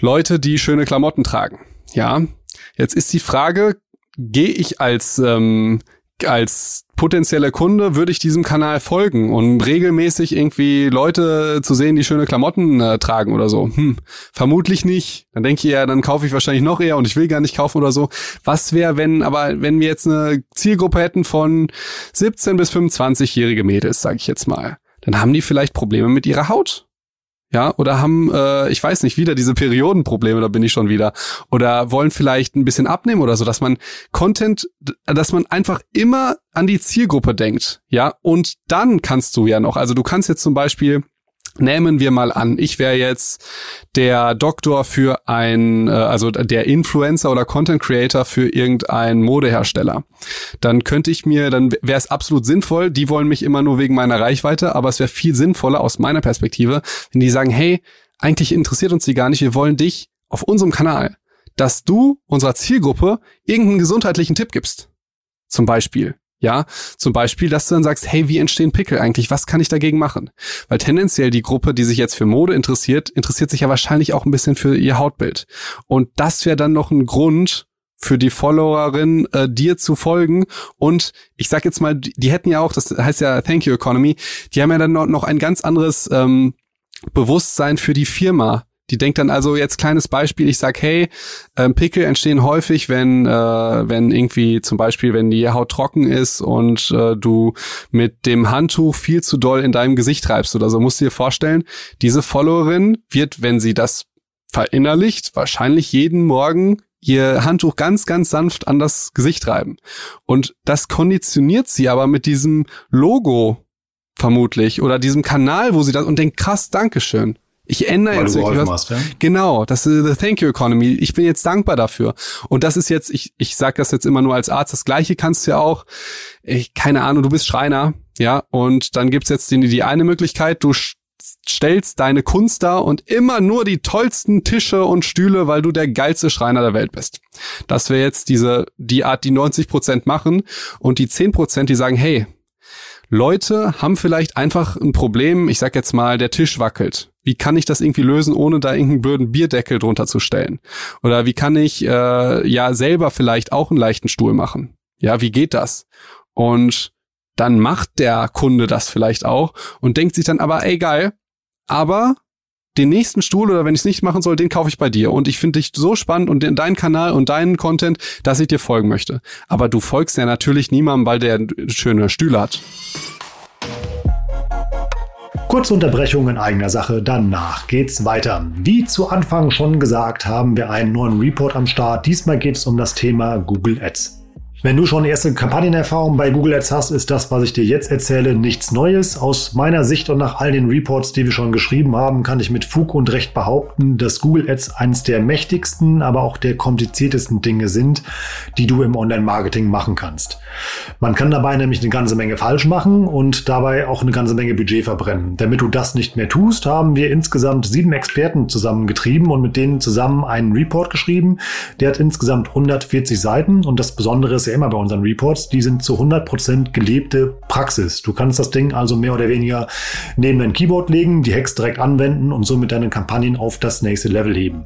Leute, die schöne Klamotten tragen. Ja, jetzt ist die Frage, gehe ich als ähm, als potenzieller Kunde würde ich diesem Kanal folgen und regelmäßig irgendwie Leute zu sehen, die schöne Klamotten äh, tragen oder so. Hm, vermutlich nicht. Dann denke ich ja, dann kaufe ich wahrscheinlich noch eher und ich will gar nicht kaufen oder so. Was wäre, wenn aber wenn wir jetzt eine Zielgruppe hätten von 17 bis 25-jährige Mädels, sage ich jetzt mal, dann haben die vielleicht Probleme mit ihrer Haut. Ja, oder haben, äh, ich weiß nicht, wieder diese Periodenprobleme, da bin ich schon wieder, oder wollen vielleicht ein bisschen abnehmen oder so, dass man Content, dass man einfach immer an die Zielgruppe denkt, ja, und dann kannst du ja noch, also du kannst jetzt zum Beispiel Nehmen wir mal an, ich wäre jetzt der Doktor für ein, äh, also der Influencer oder Content Creator für irgendeinen Modehersteller. Dann könnte ich mir, dann wäre es absolut sinnvoll, die wollen mich immer nur wegen meiner Reichweite, aber es wäre viel sinnvoller aus meiner Perspektive, wenn die sagen, hey, eigentlich interessiert uns die gar nicht, wir wollen dich auf unserem Kanal, dass du unserer Zielgruppe irgendeinen gesundheitlichen Tipp gibst. Zum Beispiel. Ja, zum Beispiel, dass du dann sagst, hey, wie entstehen Pickel eigentlich? Was kann ich dagegen machen? Weil tendenziell die Gruppe, die sich jetzt für Mode interessiert, interessiert sich ja wahrscheinlich auch ein bisschen für ihr Hautbild. Und das wäre dann noch ein Grund für die Followerin, äh, dir zu folgen. Und ich sag jetzt mal, die, die hätten ja auch, das heißt ja Thank You Economy, die haben ja dann noch, noch ein ganz anderes ähm, Bewusstsein für die Firma die denkt dann also jetzt kleines Beispiel, ich sag, hey, ähm, Pickel entstehen häufig, wenn, äh, wenn irgendwie zum Beispiel, wenn die Haut trocken ist und äh, du mit dem Handtuch viel zu doll in deinem Gesicht treibst oder so. Musst du dir vorstellen, diese Followerin wird, wenn sie das verinnerlicht, wahrscheinlich jeden Morgen ihr Handtuch ganz, ganz sanft an das Gesicht reiben. Und das konditioniert sie aber mit diesem Logo vermutlich oder diesem Kanal, wo sie das und denkt, krass, Dankeschön. Ich ändere Weil jetzt wirklich was. Ja? Genau, das ist the Thank You Economy. Ich bin jetzt dankbar dafür. Und das ist jetzt, ich, ich sage das jetzt immer nur als Arzt, das gleiche kannst du ja auch, ich, keine Ahnung, du bist Schreiner, ja, und dann gibt's jetzt die, die eine Möglichkeit, du stellst deine Kunst da und immer nur die tollsten Tische und Stühle, weil du der geilste Schreiner der Welt bist. Das wäre jetzt diese, die Art, die 90 Prozent machen und die 10 Prozent, die sagen, hey, Leute haben vielleicht einfach ein Problem, ich sag jetzt mal, der Tisch wackelt. Wie kann ich das irgendwie lösen, ohne da irgendeinen blöden Bierdeckel drunter zu stellen? Oder wie kann ich äh, ja selber vielleicht auch einen leichten Stuhl machen? Ja, wie geht das? Und dann macht der Kunde das vielleicht auch und denkt sich dann aber, ey geil, aber den nächsten Stuhl oder wenn ich es nicht machen soll, den kaufe ich bei dir. Und ich finde dich so spannend und deinen Kanal und deinen Content, dass ich dir folgen möchte. Aber du folgst ja natürlich niemandem, weil der schöne Stühle hat. Kurze Unterbrechung in eigener Sache, danach geht's weiter. Wie zu Anfang schon gesagt, haben wir einen neuen Report am Start. Diesmal geht es um das Thema Google Ads. Wenn du schon erste Kampagnenerfahrung bei Google Ads hast, ist das, was ich dir jetzt erzähle, nichts Neues. Aus meiner Sicht und nach all den Reports, die wir schon geschrieben haben, kann ich mit Fug und Recht behaupten, dass Google Ads eines der mächtigsten, aber auch der kompliziertesten Dinge sind, die du im Online-Marketing machen kannst. Man kann dabei nämlich eine ganze Menge falsch machen und dabei auch eine ganze Menge Budget verbrennen. Damit du das nicht mehr tust, haben wir insgesamt sieben Experten zusammengetrieben und mit denen zusammen einen Report geschrieben. Der hat insgesamt 140 Seiten und das Besondere ist, immer bei unseren Reports, die sind zu 100% gelebte Praxis. Du kannst das Ding also mehr oder weniger neben dein Keyboard legen, die Hacks direkt anwenden und somit deine Kampagnen auf das nächste Level heben.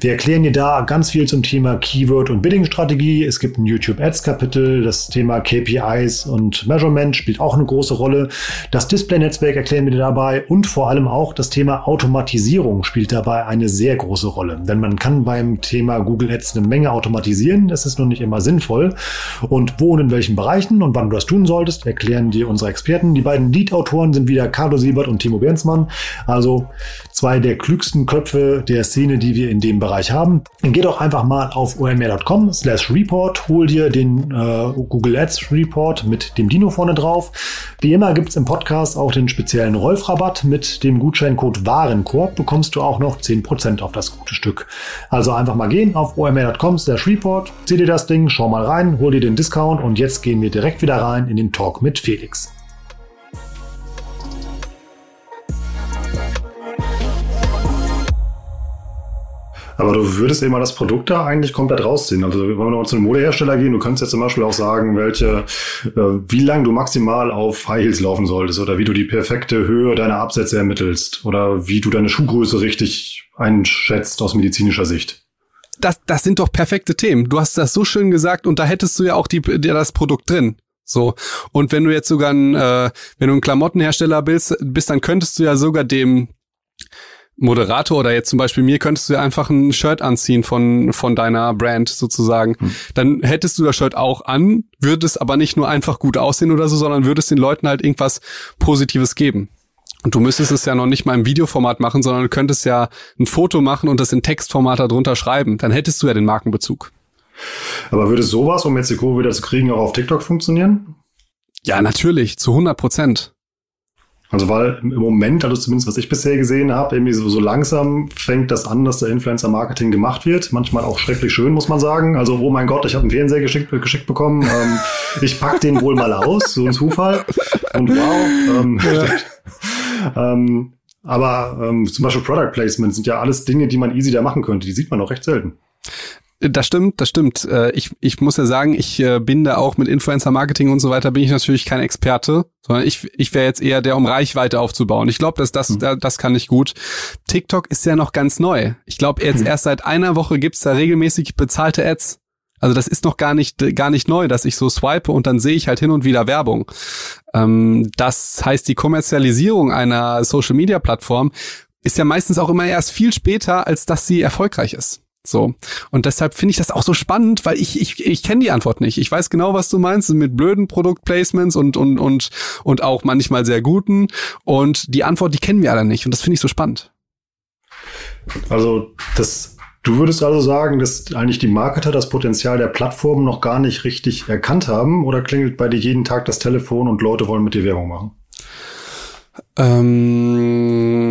Wir erklären dir da ganz viel zum Thema Keyword- und Bidding-Strategie. Es gibt ein YouTube-Ads-Kapitel, das Thema KPIs und Measurement spielt auch eine große Rolle. Das Display-Netzwerk erklären wir dir dabei und vor allem auch das Thema Automatisierung spielt dabei eine sehr große Rolle. Denn man kann beim Thema Google Ads eine Menge automatisieren. Das ist noch nicht immer sinnvoll. Und wo und in welchen Bereichen und wann du das tun solltest, erklären dir unsere Experten. Die beiden Lead-Autoren sind wieder Carlo Siebert und Timo Bernsmann. Also zwei der klügsten Köpfe der Szene, die wir in dem Bereich haben. Geh doch einfach mal auf omr.com slash report, hol dir den äh, Google Ads Report mit dem Dino vorne drauf. Wie immer gibt es im Podcast auch den speziellen Rolf-Rabatt. Mit dem Gutscheincode Warenkorb bekommst du auch noch 10% auf das gute Stück. Also einfach mal gehen auf omr.com slash report, zieh dir das Ding, schau mal rein, hol dir den Discount und jetzt gehen wir direkt wieder rein in den Talk mit Felix. Aber du würdest eben mal das Produkt da eigentlich komplett rausziehen. Also wenn wir nochmal zu einem Modehersteller gehen, du könntest jetzt zum Beispiel auch sagen, welche, äh, wie lange du maximal auf High Heels laufen solltest oder wie du die perfekte Höhe deiner Absätze ermittelst oder wie du deine Schuhgröße richtig einschätzt aus medizinischer Sicht das, das sind doch perfekte Themen. Du hast das so schön gesagt und da hättest du ja auch die, das Produkt drin. So. Und wenn du jetzt sogar ein, äh, wenn du ein Klamottenhersteller bist, bist, dann könntest du ja sogar dem Moderator oder jetzt zum Beispiel mir könntest du ja einfach ein Shirt anziehen von, von deiner Brand sozusagen. Hm. Dann hättest du das Shirt auch an, würdest aber nicht nur einfach gut aussehen oder so, sondern würdest den Leuten halt irgendwas Positives geben. Und du müsstest es ja noch nicht mal im Videoformat machen, sondern du könntest ja ein Foto machen und das in Textformat darunter schreiben. Dann hättest du ja den Markenbezug. Aber würde sowas, um jetzt die Kurve wieder zu kriegen, auch auf TikTok funktionieren? Ja, natürlich, zu 100 Prozent. Also weil im Moment, also zumindest was ich bisher gesehen habe, irgendwie so, so langsam fängt das an, dass der Influencer-Marketing gemacht wird. Manchmal auch schrecklich schön, muss man sagen. Also, oh mein Gott, ich habe einen Fernseher geschickt, geschickt bekommen. Ähm, ich pack den wohl mal aus, so ein Zufall. Und wow. Ähm, ja. ähm, aber ähm, zum Beispiel Product Placement sind ja alles Dinge, die man easy da machen könnte. Die sieht man auch recht selten. Das stimmt, das stimmt. Äh, ich, ich muss ja sagen, ich äh, bin da auch mit Influencer-Marketing und so weiter, bin ich natürlich kein Experte, sondern ich, ich wäre jetzt eher der, um Reichweite aufzubauen. Ich glaube, dass das, mhm. das kann ich gut. TikTok ist ja noch ganz neu. Ich glaube, jetzt mhm. erst seit einer Woche gibt's da regelmäßig bezahlte Ads. Also das ist noch gar nicht, gar nicht neu, dass ich so swipe und dann sehe ich halt hin und wieder Werbung. Ähm, das heißt, die Kommerzialisierung einer Social-Media-Plattform ist ja meistens auch immer erst viel später, als dass sie erfolgreich ist. So. Und deshalb finde ich das auch so spannend, weil ich, ich, ich kenne die Antwort nicht. Ich weiß genau, was du meinst mit blöden Produktplacements und, und, und, und auch manchmal sehr guten. Und die Antwort, die kennen wir alle nicht. Und das finde ich so spannend. Also, das, du würdest also sagen, dass eigentlich die Marketer das Potenzial der Plattformen noch gar nicht richtig erkannt haben? Oder klingelt bei dir jeden Tag das Telefon und Leute wollen mit dir Werbung machen? Ähm,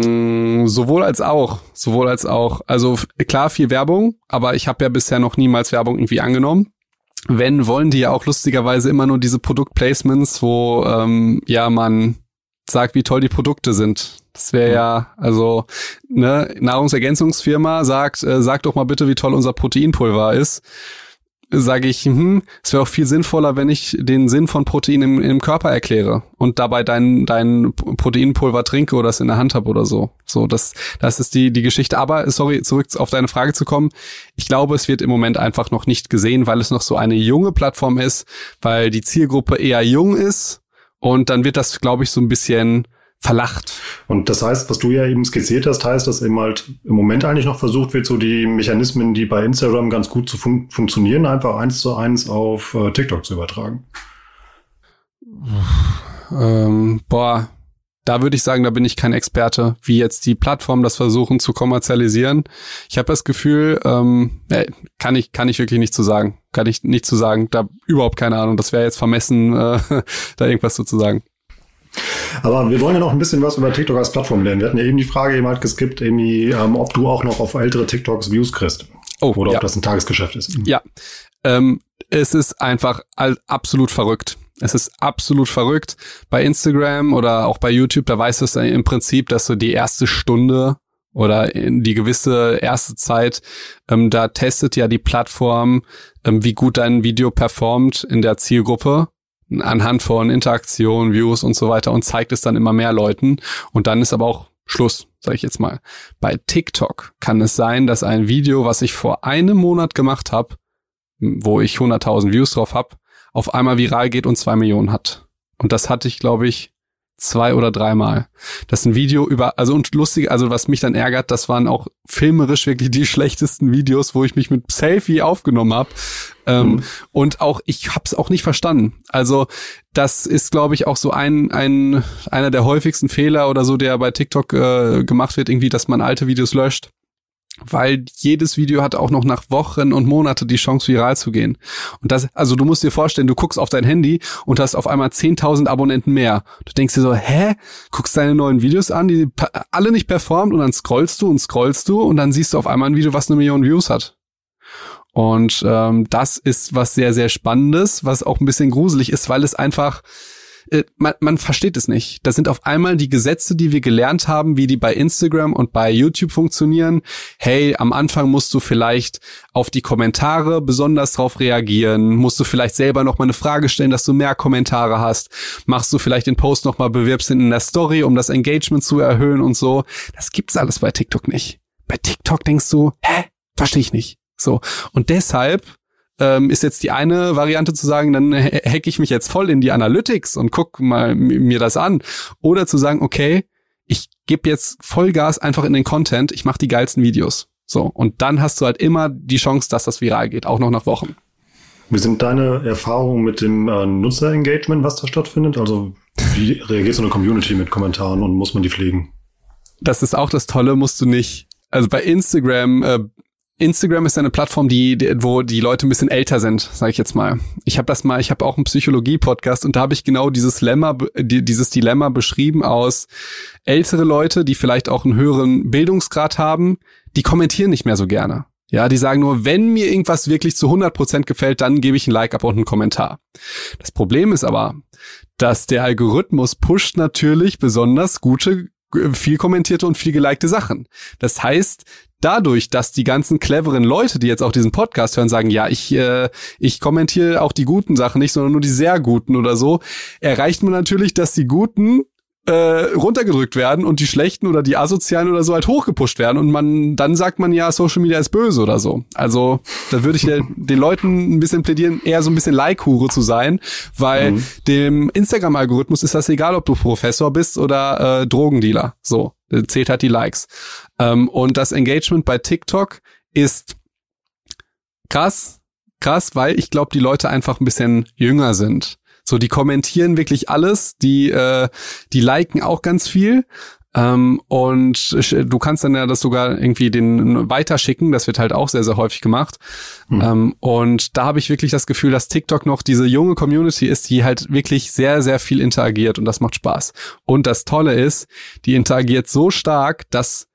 sowohl als auch, sowohl als auch. Also klar viel Werbung, aber ich habe ja bisher noch niemals Werbung irgendwie angenommen. Wenn wollen die ja auch lustigerweise immer nur diese Produktplacements, wo ähm, ja man sagt, wie toll die Produkte sind. Das wäre ja, also ne Nahrungsergänzungsfirma sagt, äh, sagt doch mal bitte, wie toll unser Proteinpulver ist sage ich, hm, es wäre auch viel sinnvoller, wenn ich den Sinn von Protein im, im Körper erkläre und dabei dein, dein Proteinpulver trinke oder es in der Hand habe oder so. So, das, das ist die, die Geschichte. Aber, sorry, zurück auf deine Frage zu kommen. Ich glaube, es wird im Moment einfach noch nicht gesehen, weil es noch so eine junge Plattform ist, weil die Zielgruppe eher jung ist und dann wird das, glaube ich, so ein bisschen verlacht. Und das heißt, was du ja eben skizziert hast, heißt, dass eben halt im Moment eigentlich noch versucht wird, so die Mechanismen, die bei Instagram ganz gut zu fun funktionieren, einfach eins zu eins auf äh, TikTok zu übertragen. Ähm, boah, da würde ich sagen, da bin ich kein Experte, wie jetzt die Plattformen das versuchen zu kommerzialisieren. Ich habe das Gefühl, ähm, äh, kann ich kann ich wirklich nicht zu sagen, kann ich nicht zu sagen, da überhaupt keine Ahnung. Das wäre jetzt vermessen, äh, da irgendwas zu sagen. Aber wir wollen ja noch ein bisschen was über TikTok als Plattform lernen. Wir hatten ja eben die Frage eben halt geskippt, irgendwie, ähm, ob du auch noch auf ältere TikToks Views kriegst. Oh, Oder ja. ob das ein Tagesgeschäft ist. Ja. Ähm, es ist einfach absolut verrückt. Es ist absolut verrückt. Bei Instagram oder auch bei YouTube, da weißt du es im Prinzip, dass du die erste Stunde oder in die gewisse erste Zeit, ähm, da testet ja die Plattform, ähm, wie gut dein Video performt in der Zielgruppe anhand von Interaktion, Views und so weiter und zeigt es dann immer mehr Leuten. Und dann ist aber auch Schluss, sage ich jetzt mal. Bei TikTok kann es sein, dass ein Video, was ich vor einem Monat gemacht habe, wo ich 100.000 Views drauf habe, auf einmal viral geht und zwei Millionen hat. Und das hatte ich, glaube ich, zwei oder dreimal. Das ist ein Video über, also und lustig, also was mich dann ärgert, das waren auch filmerisch wirklich die schlechtesten Videos, wo ich mich mit Selfie aufgenommen habe. Ähm, mhm. Und auch, ich hab's auch nicht verstanden. Also das ist, glaube ich, auch so ein, ein einer der häufigsten Fehler oder so, der bei TikTok äh, gemacht wird, irgendwie, dass man alte Videos löscht weil jedes Video hat auch noch nach Wochen und Monate die Chance viral zu gehen. Und das, also du musst dir vorstellen, du guckst auf dein Handy und hast auf einmal 10.000 Abonnenten mehr. Du denkst dir so, hä? Guckst deine neuen Videos an, die alle nicht performt und dann scrollst du und scrollst du und dann siehst du auf einmal ein Video, was eine Million Views hat. Und ähm, das ist was sehr, sehr Spannendes, was auch ein bisschen gruselig ist, weil es einfach äh, man, man versteht es nicht. Das sind auf einmal die Gesetze, die wir gelernt haben, wie die bei Instagram und bei YouTube funktionieren. Hey, am Anfang musst du vielleicht auf die Kommentare besonders drauf reagieren, musst du vielleicht selber noch mal eine Frage stellen, dass du mehr Kommentare hast, machst du vielleicht den Post noch mal, bewirbst ihn in der Story, um das Engagement zu erhöhen und so. Das gibt's alles bei TikTok nicht. Bei TikTok denkst du, hä, verstehe ich nicht. So. Und deshalb ähm, ist jetzt die eine Variante zu sagen, dann hack ich mich jetzt voll in die Analytics und guck mal mir das an. Oder zu sagen, okay, ich gebe jetzt Vollgas einfach in den Content, ich mache die geilsten Videos. So, und dann hast du halt immer die Chance, dass das viral geht, auch noch nach Wochen. Wie sind deine Erfahrungen mit dem äh, Nutzerengagement, was da stattfindet? Also wie reagiert so eine Community mit Kommentaren und muss man die pflegen? Das ist auch das Tolle, musst du nicht. Also bei Instagram äh, Instagram ist eine Plattform, die, wo die Leute ein bisschen älter sind, sage ich jetzt mal. Ich habe das mal, ich habe auch einen Psychologie-Podcast und da habe ich genau dieses Dilemma, dieses Dilemma beschrieben aus ältere Leute, die vielleicht auch einen höheren Bildungsgrad haben, die kommentieren nicht mehr so gerne. Ja, die sagen nur, wenn mir irgendwas wirklich zu 100 Prozent gefällt, dann gebe ich ein Like ab und einen Kommentar. Das Problem ist aber, dass der Algorithmus pusht natürlich besonders gute viel kommentierte und viel gelikte Sachen. Das heißt, dadurch, dass die ganzen cleveren Leute, die jetzt auch diesen Podcast hören, sagen, ja, ich, äh, ich kommentiere auch die guten Sachen nicht, sondern nur die sehr guten oder so, erreicht man natürlich, dass die guten äh, runtergedrückt werden und die schlechten oder die asozialen oder so halt hochgepusht werden und man dann sagt man ja Social Media ist böse oder so. Also da würde ich den Leuten ein bisschen plädieren, eher so ein bisschen Like-Hure zu sein, weil mhm. dem Instagram-Algorithmus ist das egal, ob du Professor bist oder äh, Drogendealer. So zählt halt die Likes. Ähm, und das Engagement bei TikTok ist krass, krass, weil ich glaube, die Leute einfach ein bisschen jünger sind. So, die kommentieren wirklich alles, die, äh, die liken auch ganz viel. Ähm, und du kannst dann ja das sogar irgendwie den weiterschicken. Das wird halt auch sehr, sehr häufig gemacht. Mhm. Ähm, und da habe ich wirklich das Gefühl, dass TikTok noch diese junge Community ist, die halt wirklich sehr, sehr viel interagiert und das macht Spaß. Und das Tolle ist, die interagiert so stark, dass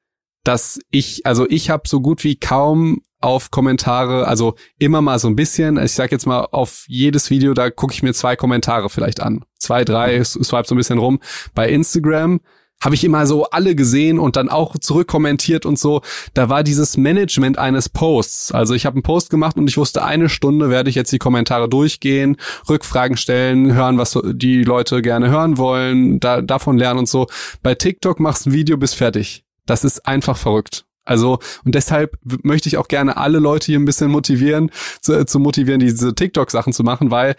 dass ich, also ich habe so gut wie kaum auf Kommentare, also immer mal so ein bisschen. Ich sag jetzt mal, auf jedes Video, da gucke ich mir zwei Kommentare vielleicht an. Zwei, drei, mhm. swipe so ein bisschen rum. Bei Instagram habe ich immer so alle gesehen und dann auch zurückkommentiert und so. Da war dieses Management eines Posts. Also ich habe einen Post gemacht und ich wusste, eine Stunde werde ich jetzt die Kommentare durchgehen, Rückfragen stellen, hören, was die Leute gerne hören wollen, da, davon lernen und so. Bei TikTok machst du ein Video bis fertig. Das ist einfach verrückt. Also, und deshalb möchte ich auch gerne alle Leute hier ein bisschen motivieren, zu, zu motivieren, diese TikTok-Sachen zu machen, weil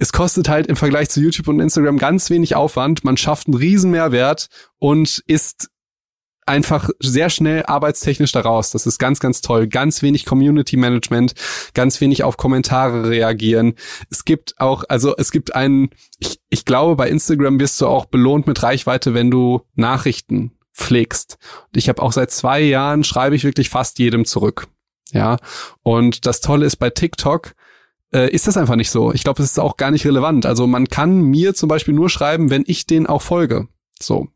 es kostet halt im Vergleich zu YouTube und Instagram ganz wenig Aufwand. Man schafft einen riesen Mehrwert und ist einfach sehr schnell arbeitstechnisch daraus. Das ist ganz, ganz toll. Ganz wenig Community Management, ganz wenig auf Kommentare reagieren. Es gibt auch, also es gibt einen, ich, ich glaube, bei Instagram wirst du auch belohnt mit Reichweite, wenn du Nachrichten pflegst. Und ich habe auch seit zwei Jahren schreibe ich wirklich fast jedem zurück. Ja. Und das Tolle ist bei TikTok, äh, ist das einfach nicht so. Ich glaube, es ist auch gar nicht relevant. Also man kann mir zum Beispiel nur schreiben, wenn ich den auch folge. So.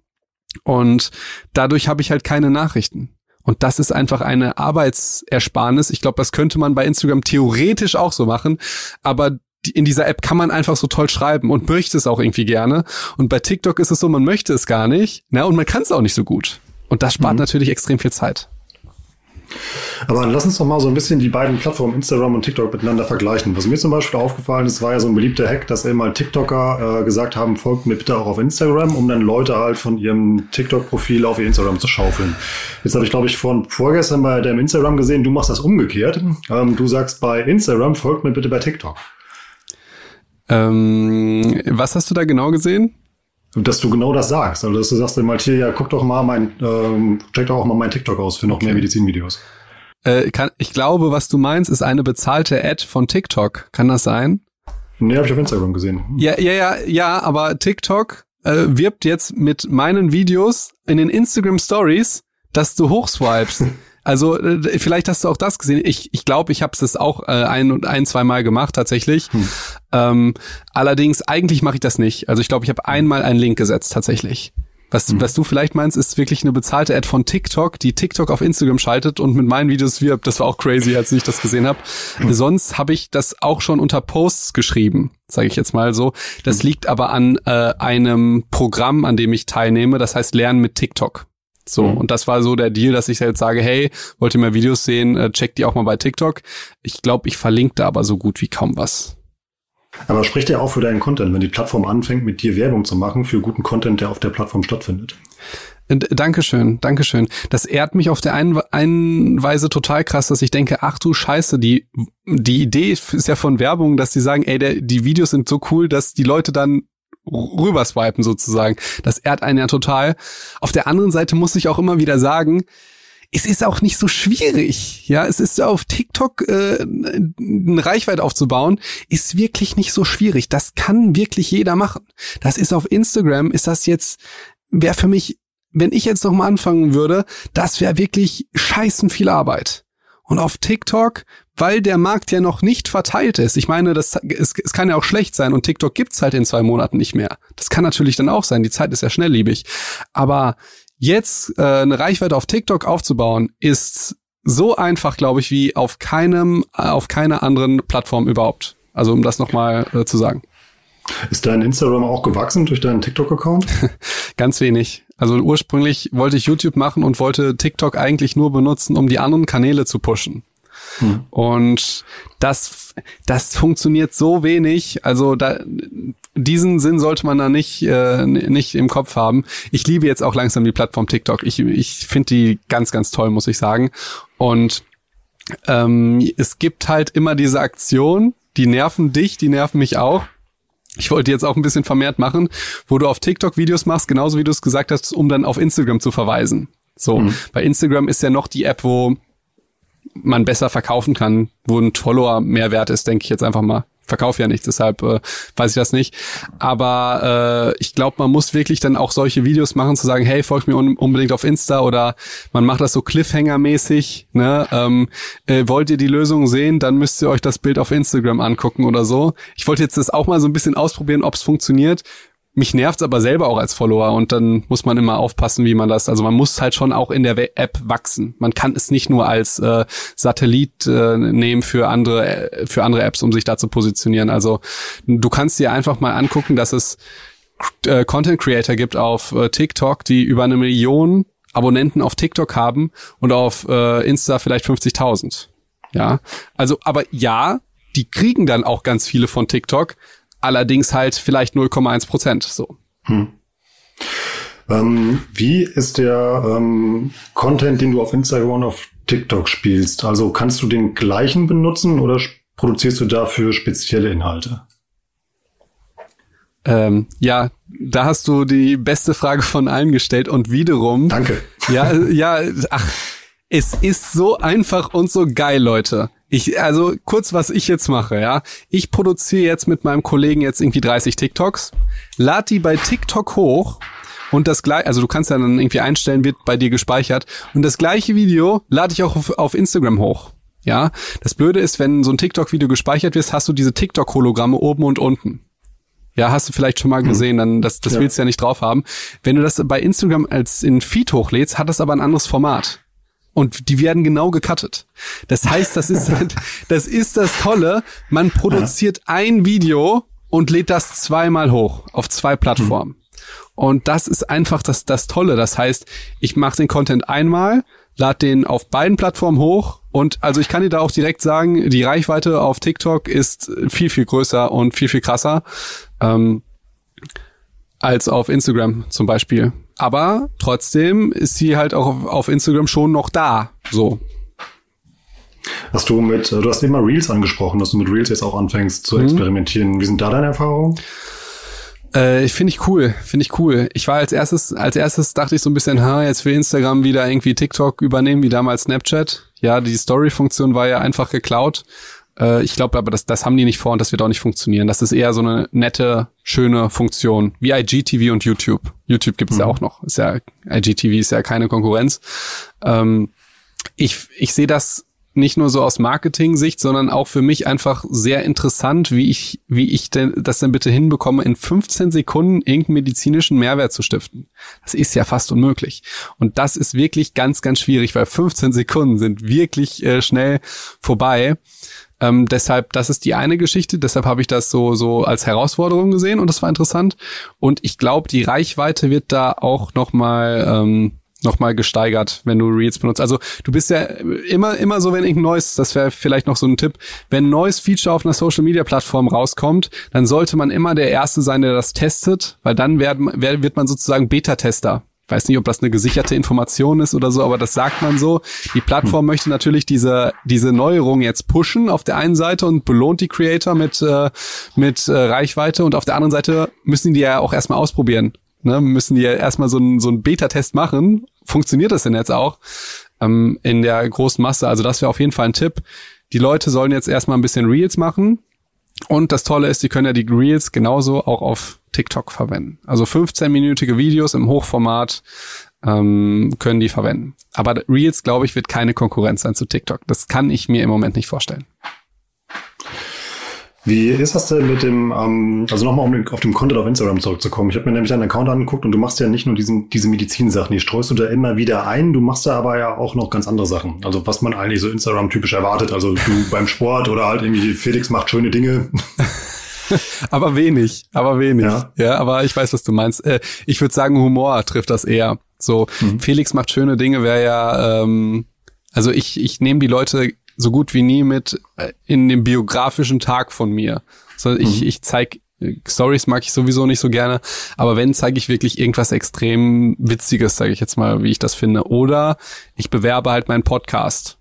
Und dadurch habe ich halt keine Nachrichten. Und das ist einfach eine Arbeitsersparnis. Ich glaube, das könnte man bei Instagram theoretisch auch so machen. Aber in dieser App kann man einfach so toll schreiben und möchte es auch irgendwie gerne. Und bei TikTok ist es so, man möchte es gar nicht, ne? Und man kann es auch nicht so gut. Und das spart mhm. natürlich extrem viel Zeit. Aber lass uns doch mal so ein bisschen die beiden Plattformen Instagram und TikTok miteinander vergleichen. Was mir zum Beispiel aufgefallen ist, war ja so ein beliebter Hack, dass mal TikToker äh, gesagt haben, folgt mir bitte auch auf Instagram, um dann Leute halt von ihrem TikTok-Profil auf ihr Instagram zu schaufeln. Jetzt habe ich, glaube ich, von vorgestern bei deinem Instagram gesehen, du machst das umgekehrt. Ähm, du sagst bei Instagram, folgt mir bitte bei TikTok. Ähm, was hast du da genau gesehen? Dass du genau das sagst. Also, dass du sagst, mal hier, ja, guck doch mal mein, ähm, check doch auch mal mein TikTok aus für noch okay. mehr Medizinvideos. Äh, kann, ich glaube, was du meinst, ist eine bezahlte Ad von TikTok. Kann das sein? Nee, habe ich auf Instagram gesehen. Ja, ja, ja, ja, aber TikTok äh, wirbt jetzt mit meinen Videos in den Instagram Stories, dass du hochswipes. Also äh, vielleicht hast du auch das gesehen. Ich ich, glaube, ich habe es auch äh, ein und ein, zwei Mal gemacht tatsächlich. Hm. Ähm, allerdings, eigentlich mache ich das nicht. Also ich glaube, ich habe einmal einen Link gesetzt tatsächlich. Was, hm. was du vielleicht meinst, ist wirklich eine bezahlte Ad von TikTok, die TikTok auf Instagram schaltet und mit meinen Videos wirbt. Das war auch crazy, als ich das gesehen habe. Hm. Sonst habe ich das auch schon unter Posts geschrieben, sage ich jetzt mal so. Das hm. liegt aber an äh, einem Programm, an dem ich teilnehme. Das heißt Lernen mit TikTok. So, mhm. und das war so der Deal, dass ich jetzt sage, hey, wollt ihr mehr Videos sehen, äh, checkt die auch mal bei TikTok. Ich glaube, ich verlinke da aber so gut wie kaum was. Aber spricht ja auch für deinen Content, wenn die Plattform anfängt, mit dir Werbung zu machen für guten Content, der auf der Plattform stattfindet. Äh, Dankeschön, Dankeschön. Das ehrt mich auf der einen, einen Weise total krass, dass ich denke, ach du Scheiße, die, die Idee ist ja von Werbung, dass sie sagen, ey, der, die Videos sind so cool, dass die Leute dann rüberswipen sozusagen. Das ehrt einen ja total. Auf der anderen Seite muss ich auch immer wieder sagen, es ist auch nicht so schwierig. Ja, es ist auf TikTok äh, eine Reichweite aufzubauen, ist wirklich nicht so schwierig. Das kann wirklich jeder machen. Das ist auf Instagram, ist das jetzt, wäre für mich, wenn ich jetzt noch mal anfangen würde, das wäre wirklich scheißen viel Arbeit. Und auf TikTok, weil der Markt ja noch nicht verteilt ist. Ich meine, das, es, es kann ja auch schlecht sein und TikTok gibt's halt in zwei Monaten nicht mehr. Das kann natürlich dann auch sein. Die Zeit ist ja schnelllebig. Aber jetzt äh, eine Reichweite auf TikTok aufzubauen, ist so einfach, glaube ich, wie auf keinem, äh, auf keiner anderen Plattform überhaupt. Also um das nochmal äh, zu sagen. Ist dein Instagram auch gewachsen durch deinen TikTok-Account? Ganz wenig. Also ursprünglich wollte ich YouTube machen und wollte TikTok eigentlich nur benutzen, um die anderen Kanäle zu pushen. Hm. Und das, das funktioniert so wenig. Also da, diesen Sinn sollte man da nicht, äh, nicht im Kopf haben. Ich liebe jetzt auch langsam die Plattform TikTok. Ich, ich finde die ganz, ganz toll, muss ich sagen. Und ähm, es gibt halt immer diese Aktion, die nerven dich, die nerven mich auch. Ich wollte jetzt auch ein bisschen vermehrt machen, wo du auf TikTok Videos machst, genauso wie du es gesagt hast, um dann auf Instagram zu verweisen. So, mhm. bei Instagram ist ja noch die App, wo man besser verkaufen kann, wo ein Follower mehr wert ist, denke ich jetzt einfach mal. Verkaufe ja nichts, deshalb äh, weiß ich das nicht. Aber äh, ich glaube, man muss wirklich dann auch solche Videos machen, zu sagen, hey, folgt mir un unbedingt auf Insta oder man macht das so Cliffhanger-mäßig. Ne? Ähm, äh, wollt ihr die Lösung sehen, dann müsst ihr euch das Bild auf Instagram angucken oder so. Ich wollte jetzt das auch mal so ein bisschen ausprobieren, ob es funktioniert mich nervt's aber selber auch als Follower und dann muss man immer aufpassen, wie man das, also man muss halt schon auch in der App wachsen. Man kann es nicht nur als äh, Satellit äh, nehmen für andere äh, für andere Apps, um sich da zu positionieren. Also du kannst dir einfach mal angucken, dass es äh, Content Creator gibt auf äh, TikTok, die über eine Million Abonnenten auf TikTok haben und auf äh, Insta vielleicht 50.000. Ja, also aber ja, die kriegen dann auch ganz viele von TikTok, allerdings halt vielleicht 0,1 Prozent. So. Hm. Ähm, wie ist der ähm, Content, den du auf Instagram und auf TikTok spielst? Also kannst du den gleichen benutzen oder produzierst du dafür spezielle Inhalte? Ähm, ja, da hast du die beste Frage von allen gestellt und wiederum. Danke. Ja, ja, ach, es ist so einfach und so geil, Leute. Ich, also kurz, was ich jetzt mache, ja. Ich produziere jetzt mit meinem Kollegen jetzt irgendwie 30 TikToks, lad die bei TikTok hoch und das gleiche, also du kannst ja dann irgendwie einstellen, wird bei dir gespeichert und das gleiche Video lade ich auch auf, auf Instagram hoch. Ja, das Blöde ist, wenn so ein TikTok-Video gespeichert wird, hast du diese TikTok-Hologramme oben und unten. Ja, hast du vielleicht schon mal hm. gesehen, dann das, das ja. willst du ja nicht drauf haben. Wenn du das bei Instagram als in Feed hochlädst, hat das aber ein anderes Format und die werden genau gecuttet. Das heißt, das ist das ist das Tolle. Man produziert ein Video und lädt das zweimal hoch auf zwei Plattformen. Mhm. Und das ist einfach das das Tolle. Das heißt, ich mache den Content einmal, lade den auf beiden Plattformen hoch und also ich kann dir da auch direkt sagen, die Reichweite auf TikTok ist viel viel größer und viel viel krasser. Ähm, als auf Instagram zum Beispiel. Aber trotzdem ist sie halt auch auf, auf Instagram schon noch da. So. Hast du mit, du hast immer Reels angesprochen, dass du mit Reels jetzt auch anfängst zu mhm. experimentieren. Wie sind da deine Erfahrungen? Äh, finde ich cool, finde ich cool. Ich war als erstes, als erstes dachte ich so ein bisschen, ha, jetzt will Instagram wieder irgendwie TikTok übernehmen, wie damals Snapchat. Ja, die Story-Funktion war ja einfach geklaut. Äh, ich glaube aber, das, das haben die nicht vor und das wird auch nicht funktionieren. Das ist eher so eine nette, schöne Funktion, wie IGTV und YouTube. YouTube gibt es mhm. ja auch noch. Ist ja, IGTV ist ja keine Konkurrenz. Ähm, ich ich sehe das nicht nur so aus Marketing-Sicht, sondern auch für mich einfach sehr interessant, wie ich, wie ich denn das denn bitte hinbekomme, in 15 Sekunden irgendeinen medizinischen Mehrwert zu stiften. Das ist ja fast unmöglich. Und das ist wirklich ganz, ganz schwierig, weil 15 Sekunden sind wirklich äh, schnell vorbei. Ähm, deshalb, das ist die eine Geschichte. Deshalb habe ich das so so als Herausforderung gesehen und das war interessant. Und ich glaube, die Reichweite wird da auch noch mal ähm, noch mal gesteigert, wenn du Reels benutzt. Also du bist ja immer immer so, wenn irgendein neues, das wäre vielleicht noch so ein Tipp, wenn ein neues Feature auf einer Social Media Plattform rauskommt, dann sollte man immer der erste sein, der das testet, weil dann werden, wird man sozusagen Beta-Tester weiß nicht, ob das eine gesicherte Information ist oder so, aber das sagt man so. Die Plattform hm. möchte natürlich diese, diese Neuerung jetzt pushen auf der einen Seite und belohnt die Creator mit, äh, mit äh, Reichweite und auf der anderen Seite müssen die ja auch erstmal ausprobieren. Ne? Müssen die ja erstmal so einen so einen Beta-Test machen. Funktioniert das denn jetzt auch? ähm, in der großen Masse. Also das wäre auf jeden Fall ein Tipp. Die Leute sollen jetzt erstmal ein bisschen Reels machen. Und das Tolle ist, die können ja die Reels genauso auch auf TikTok verwenden. Also 15-minütige Videos im Hochformat ähm, können die verwenden. Aber Reels, glaube ich, wird keine Konkurrenz sein zu TikTok. Das kann ich mir im Moment nicht vorstellen. Wie ist das denn mit dem, ähm, also nochmal um den, auf dem Content auf Instagram zurückzukommen. Ich habe mir nämlich deinen Account angeguckt und du machst ja nicht nur diesen, diese Medizinsachen, die streust du da immer wieder ein, du machst da aber ja auch noch ganz andere Sachen. Also was man eigentlich so Instagram-typisch erwartet. Also du beim Sport oder halt irgendwie Felix macht schöne Dinge. aber wenig, aber wenig. Ja. ja, aber ich weiß, was du meinst. Äh, ich würde sagen, Humor trifft das eher. So, mhm. Felix macht schöne Dinge wäre ja, ähm, also ich, ich nehme die Leute so gut wie nie mit äh, in dem biografischen Tag von mir. So, ich, mhm. ich zeig Stories mag ich sowieso nicht so gerne, aber wenn zeige ich wirklich irgendwas extrem witziges, sage ich jetzt mal, wie ich das finde, oder ich bewerbe halt meinen Podcast.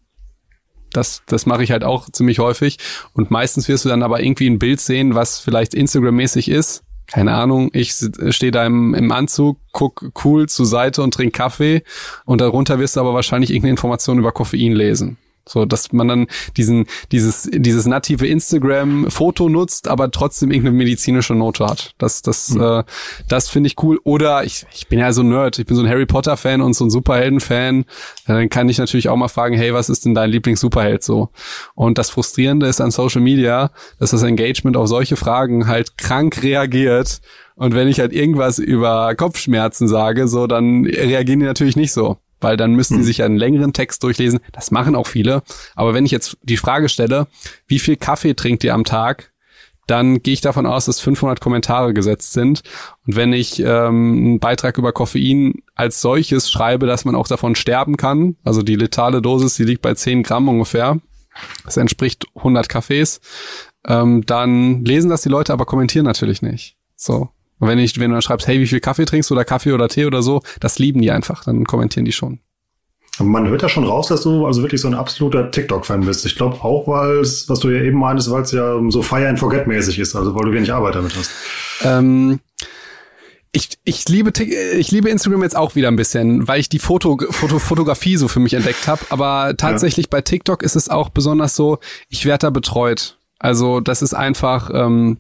Das, das mache ich halt auch ziemlich häufig. Und meistens wirst du dann aber irgendwie ein Bild sehen, was vielleicht Instagram-mäßig ist. Keine Ahnung, ich stehe da im, im Anzug, guck cool zur Seite und trink Kaffee und darunter wirst du aber wahrscheinlich irgendeine Information über Koffein lesen. So, dass man dann diesen, dieses, dieses native Instagram-Foto nutzt, aber trotzdem irgendeine medizinische Note hat. Das, das, mhm. äh, das finde ich cool. Oder ich, ich bin ja so ein Nerd, ich bin so ein Harry Potter-Fan und so ein Superhelden-Fan. Dann kann ich natürlich auch mal fragen, hey, was ist denn dein Lieblings-Superheld so? Und das Frustrierende ist an Social Media, dass das Engagement auf solche Fragen halt krank reagiert. Und wenn ich halt irgendwas über Kopfschmerzen sage, so, dann reagieren die natürlich nicht so weil dann müssen sie hm. sich einen längeren Text durchlesen. Das machen auch viele. Aber wenn ich jetzt die Frage stelle, wie viel Kaffee trinkt ihr am Tag? Dann gehe ich davon aus, dass 500 Kommentare gesetzt sind. Und wenn ich ähm, einen Beitrag über Koffein als solches schreibe, dass man auch davon sterben kann, also die letale Dosis, die liegt bei 10 Gramm ungefähr, das entspricht 100 Kaffees, ähm, dann lesen das die Leute, aber kommentieren natürlich nicht. So. Und wenn ich, wenn du dann schreibst, hey, wie viel Kaffee trinkst du oder Kaffee oder Tee oder so, das lieben die einfach, dann kommentieren die schon. Man hört ja schon raus, dass du also wirklich so ein absoluter TikTok-Fan bist. Ich glaube auch, weil es, was du ja eben meinst, weil es ja so Fire and Forget mäßig ist, also weil du wenig Arbeit damit hast. Ähm, ich, ich liebe ich liebe Instagram jetzt auch wieder ein bisschen, weil ich die Foto, Foto Fotografie so für mich entdeckt habe. Aber tatsächlich ja. bei TikTok ist es auch besonders so, ich werde da betreut. Also das ist einfach ähm,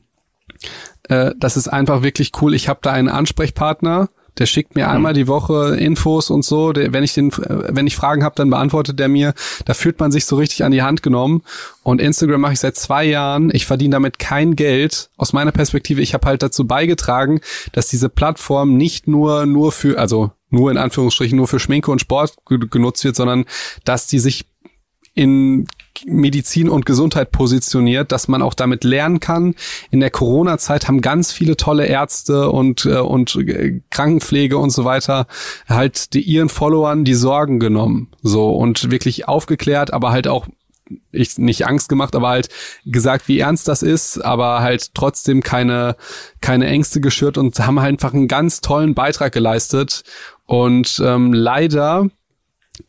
äh, das ist einfach wirklich cool. Ich habe da einen Ansprechpartner, der schickt mir einmal die Woche Infos und so. Der, wenn ich den, äh, wenn ich Fragen habe, dann beantwortet der mir. Da fühlt man sich so richtig an die Hand genommen. Und Instagram mache ich seit zwei Jahren. Ich verdiene damit kein Geld. Aus meiner Perspektive, ich habe halt dazu beigetragen, dass diese Plattform nicht nur nur für, also nur in Anführungsstrichen nur für Schminke und Sport genutzt wird, sondern dass die sich in Medizin und Gesundheit positioniert, dass man auch damit lernen kann. In der Corona-Zeit haben ganz viele tolle Ärzte und, äh, und äh, Krankenpflege und so weiter halt die, ihren Followern die Sorgen genommen. So und wirklich aufgeklärt, aber halt auch ich nicht Angst gemacht, aber halt gesagt, wie ernst das ist, aber halt trotzdem keine keine Ängste geschürt und haben halt einfach einen ganz tollen Beitrag geleistet. Und ähm, leider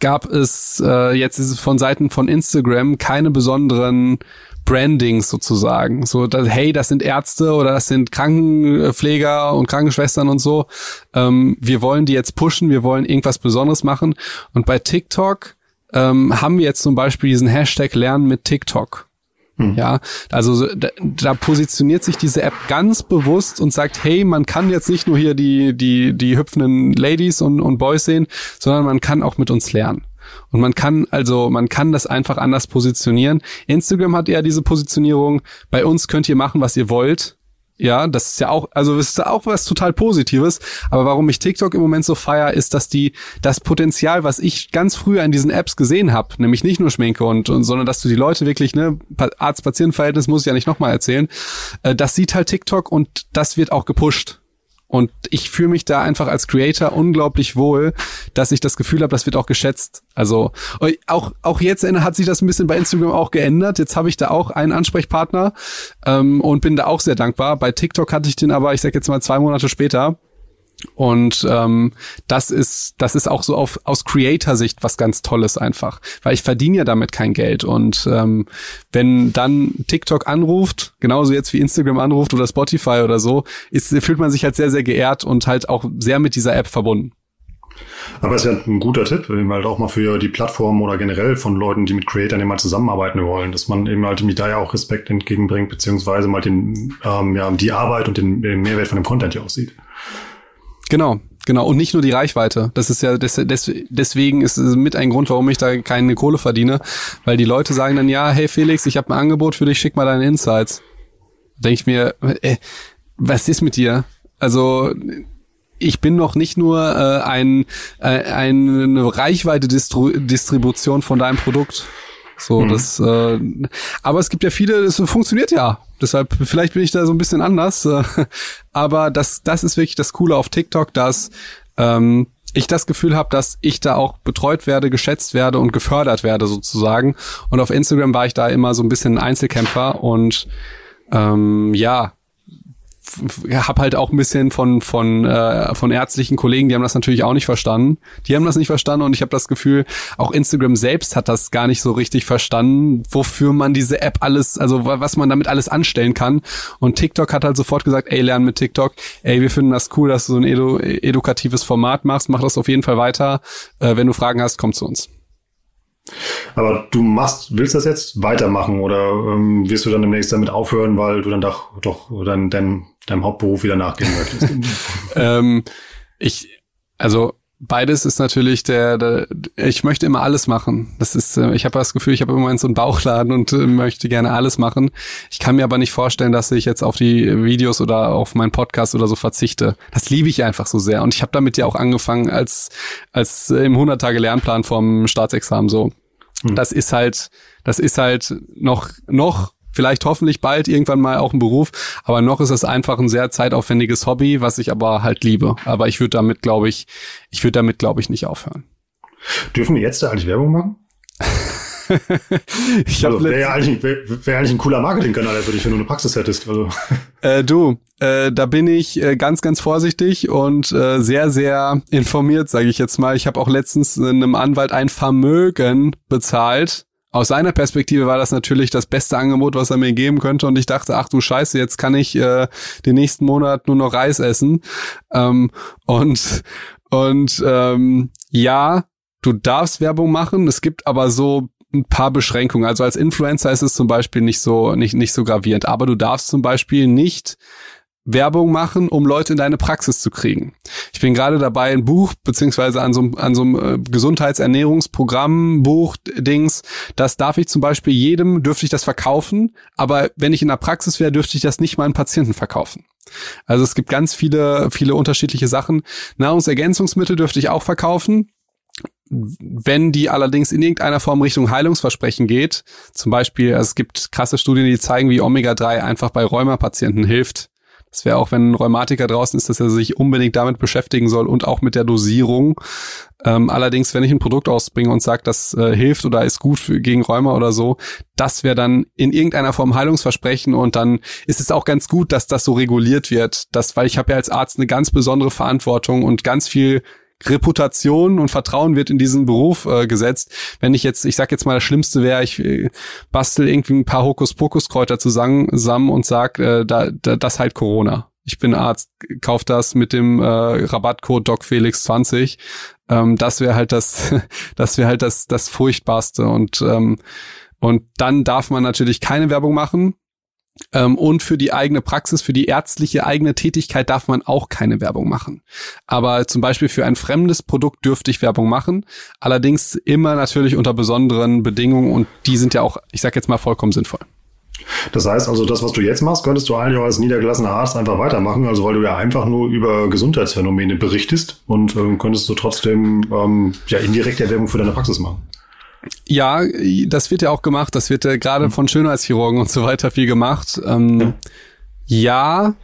gab es äh, jetzt von Seiten von Instagram keine besonderen Brandings sozusagen. So, dass, hey, das sind Ärzte oder das sind Krankenpfleger und Krankenschwestern und so. Ähm, wir wollen die jetzt pushen, wir wollen irgendwas Besonderes machen. Und bei TikTok ähm, haben wir jetzt zum Beispiel diesen Hashtag Lernen mit TikTok. Hm. Ja, also da, da positioniert sich diese App ganz bewusst und sagt, hey, man kann jetzt nicht nur hier die, die, die hüpfenden Ladies und, und Boys sehen, sondern man kann auch mit uns lernen. Und man kann also, man kann das einfach anders positionieren. Instagram hat ja diese Positionierung. Bei uns könnt ihr machen, was ihr wollt. Ja, das ist ja auch, also das ist ja auch was total Positives. Aber warum ich TikTok im Moment so feier, ist, dass die das Potenzial, was ich ganz früher in diesen Apps gesehen habe, nämlich nicht nur Schminke und, und sondern dass du die Leute wirklich, ne, Arzt-Patient-Verhältnis muss ich ja nicht nochmal erzählen, äh, das sieht halt TikTok und das wird auch gepusht. Und ich fühle mich da einfach als Creator unglaublich wohl, dass ich das Gefühl habe, das wird auch geschätzt. Also auch, auch jetzt hat sich das ein bisschen bei Instagram auch geändert. Jetzt habe ich da auch einen Ansprechpartner ähm, und bin da auch sehr dankbar. Bei TikTok hatte ich den aber, ich sag jetzt mal zwei Monate später. Und ähm, das ist das ist auch so auf, aus Creator-Sicht was ganz Tolles einfach, weil ich verdiene ja damit kein Geld. Und ähm, wenn dann TikTok anruft, genauso jetzt wie Instagram anruft oder Spotify oder so, ist, fühlt man sich halt sehr sehr geehrt und halt auch sehr mit dieser App verbunden. Aber es ist ja ein guter Tipp, eben halt auch mal für die Plattform oder generell von Leuten, die mit Creators immer zusammenarbeiten wollen, dass man eben halt da ja auch Respekt entgegenbringt, beziehungsweise mal den, ähm, ja, die Arbeit und den, den Mehrwert von dem Content ja auch sieht. Genau, genau. Und nicht nur die Reichweite. Das ist ja, des, des, deswegen ist es mit ein Grund, warum ich da keine Kohle verdiene. Weil die Leute sagen dann, ja, hey Felix, ich habe ein Angebot für dich, schick mal deine Insights. Denke ich mir, äh, was ist mit dir? Also ich bin noch nicht nur äh, ein, äh, eine Reichweite-Distribution von deinem Produkt. So, mhm. das, äh, aber es gibt ja viele, das funktioniert ja. Deshalb, vielleicht bin ich da so ein bisschen anders. Äh, aber das, das ist wirklich das Coole auf TikTok, dass ähm, ich das Gefühl habe, dass ich da auch betreut werde, geschätzt werde und gefördert werde sozusagen. Und auf Instagram war ich da immer so ein bisschen Einzelkämpfer und ähm, ja, habe halt auch ein bisschen von von äh, von ärztlichen Kollegen, die haben das natürlich auch nicht verstanden. Die haben das nicht verstanden und ich habe das Gefühl, auch Instagram selbst hat das gar nicht so richtig verstanden, wofür man diese App alles, also was man damit alles anstellen kann. Und TikTok hat halt sofort gesagt, ey, lern mit TikTok. Ey, wir finden das cool, dass du so ein edu edukatives Format machst. Mach das auf jeden Fall weiter. Äh, wenn du Fragen hast, komm zu uns. Aber du machst, willst das jetzt weitermachen oder ähm, wirst du dann demnächst damit aufhören, weil du dann doch, doch dann dein, deinem Hauptberuf wieder nachgehen möchtest? ähm, ich, also beides ist natürlich der, der, ich möchte immer alles machen. Das ist, äh, ich habe das Gefühl, ich habe immer so einen Bauchladen und äh, möchte gerne alles machen. Ich kann mir aber nicht vorstellen, dass ich jetzt auf die Videos oder auf meinen Podcast oder so verzichte. Das liebe ich einfach so sehr. Und ich habe damit ja auch angefangen als, als im 100 Tage Lernplan vom Staatsexamen so. Hm. Das ist halt, das ist halt noch, noch vielleicht hoffentlich bald irgendwann mal auch ein Beruf, aber noch ist es einfach ein sehr zeitaufwendiges Hobby, was ich aber halt liebe. Aber ich würde damit, glaube ich, ich würde damit, glaube ich, nicht aufhören. Dürfen wir jetzt da eigentlich Werbung machen? ich also, wäre ja eigentlich, wär, wär eigentlich ein cooler Marketingkanal für dich, wenn du eine Praxis hättest. Also. Äh, du, äh, da bin ich äh, ganz, ganz vorsichtig und äh, sehr, sehr informiert, sage ich jetzt mal. Ich habe auch letztens einem Anwalt ein Vermögen bezahlt. Aus seiner Perspektive war das natürlich das beste Angebot, was er mir geben könnte. Und ich dachte, ach du Scheiße, jetzt kann ich äh, den nächsten Monat nur noch Reis essen. Ähm, und und ähm, ja, du darfst Werbung machen. Es gibt aber so ein paar Beschränkungen. Also als Influencer ist es zum Beispiel nicht so, nicht, nicht so gravierend. Aber du darfst zum Beispiel nicht Werbung machen, um Leute in deine Praxis zu kriegen. Ich bin gerade dabei, ein Buch, beziehungsweise an so, an so einem äh, Gesundheitsernährungsprogramm, Buch, Dings, das darf ich zum Beispiel jedem, dürfte ich das verkaufen, aber wenn ich in der Praxis wäre, dürfte ich das nicht meinen Patienten verkaufen. Also es gibt ganz viele, viele unterschiedliche Sachen. Nahrungsergänzungsmittel dürfte ich auch verkaufen, wenn die allerdings in irgendeiner Form Richtung Heilungsversprechen geht, zum Beispiel, also es gibt krasse Studien, die zeigen, wie Omega-3 einfach bei Rheumapatienten hilft. Das wäre auch, wenn ein Rheumatiker draußen ist, dass er sich unbedingt damit beschäftigen soll und auch mit der Dosierung. Ähm, allerdings, wenn ich ein Produkt ausbringe und sage, das äh, hilft oder ist gut für, gegen Rheuma oder so, das wäre dann in irgendeiner Form Heilungsversprechen und dann ist es auch ganz gut, dass das so reguliert wird. Das, weil ich habe ja als Arzt eine ganz besondere Verantwortung und ganz viel Reputation und Vertrauen wird in diesen Beruf äh, gesetzt. Wenn ich jetzt, ich sag jetzt mal, das Schlimmste wäre, ich äh, bastel irgendwie ein paar Hokuspokus-Kräuter zusammen, zusammen und sag, äh, da, da, das halt Corona. Ich bin Arzt, kauf das mit dem äh, Rabattcode DocFelix20. Ähm, das wäre halt das, das wäre halt das, das Furchtbarste und ähm, und dann darf man natürlich keine Werbung machen. Ähm, und für die eigene Praxis, für die ärztliche eigene Tätigkeit darf man auch keine Werbung machen. Aber zum Beispiel für ein fremdes Produkt dürfte ich Werbung machen. Allerdings immer natürlich unter besonderen Bedingungen und die sind ja auch, ich sag jetzt mal, vollkommen sinnvoll. Das heißt also, das, was du jetzt machst, könntest du eigentlich auch als niedergelassener Arzt einfach weitermachen, also weil du ja einfach nur über Gesundheitsphänomene berichtest und äh, könntest du trotzdem ähm, ja indirekt Werbung für deine Praxis machen. Ja, das wird ja auch gemacht. Das wird ja gerade von Schönheitschirurgen und so weiter viel gemacht. Ähm, ja,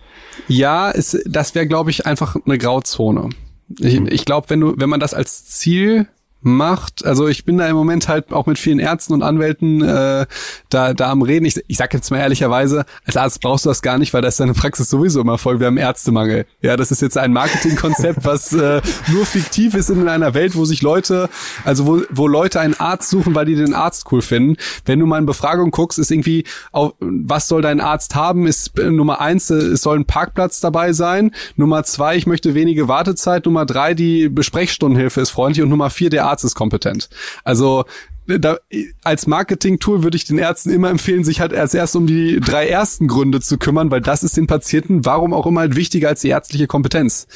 ja, ist, das wäre, glaube ich, einfach eine Grauzone. Ich, mhm. ich glaube, wenn du, wenn man das als Ziel macht. Also ich bin da im Moment halt auch mit vielen Ärzten und Anwälten äh, da, da am Reden. Ich, ich sage jetzt mal ehrlicherweise, als Arzt brauchst du das gar nicht, weil das ist deine Praxis sowieso immer voll. Wir haben Ärztemangel. Ja, das ist jetzt ein Marketingkonzept, was äh, nur fiktiv ist in einer Welt, wo sich Leute, also wo, wo Leute einen Arzt suchen, weil die den Arzt cool finden. Wenn du mal in Befragung guckst, ist irgendwie, auf, was soll dein Arzt haben? Ist äh, Nummer eins, äh, es soll ein Parkplatz dabei sein. Nummer zwei, ich möchte wenige Wartezeit. Nummer drei, die Besprechstundenhilfe ist freundlich. Und Nummer vier, der Arzt ist kompetent. Also da, als Marketing-Tool würde ich den Ärzten immer empfehlen, sich halt als erst um die drei ersten Gründe zu kümmern, weil das ist den Patienten, warum auch immer, halt wichtiger als die ärztliche Kompetenz.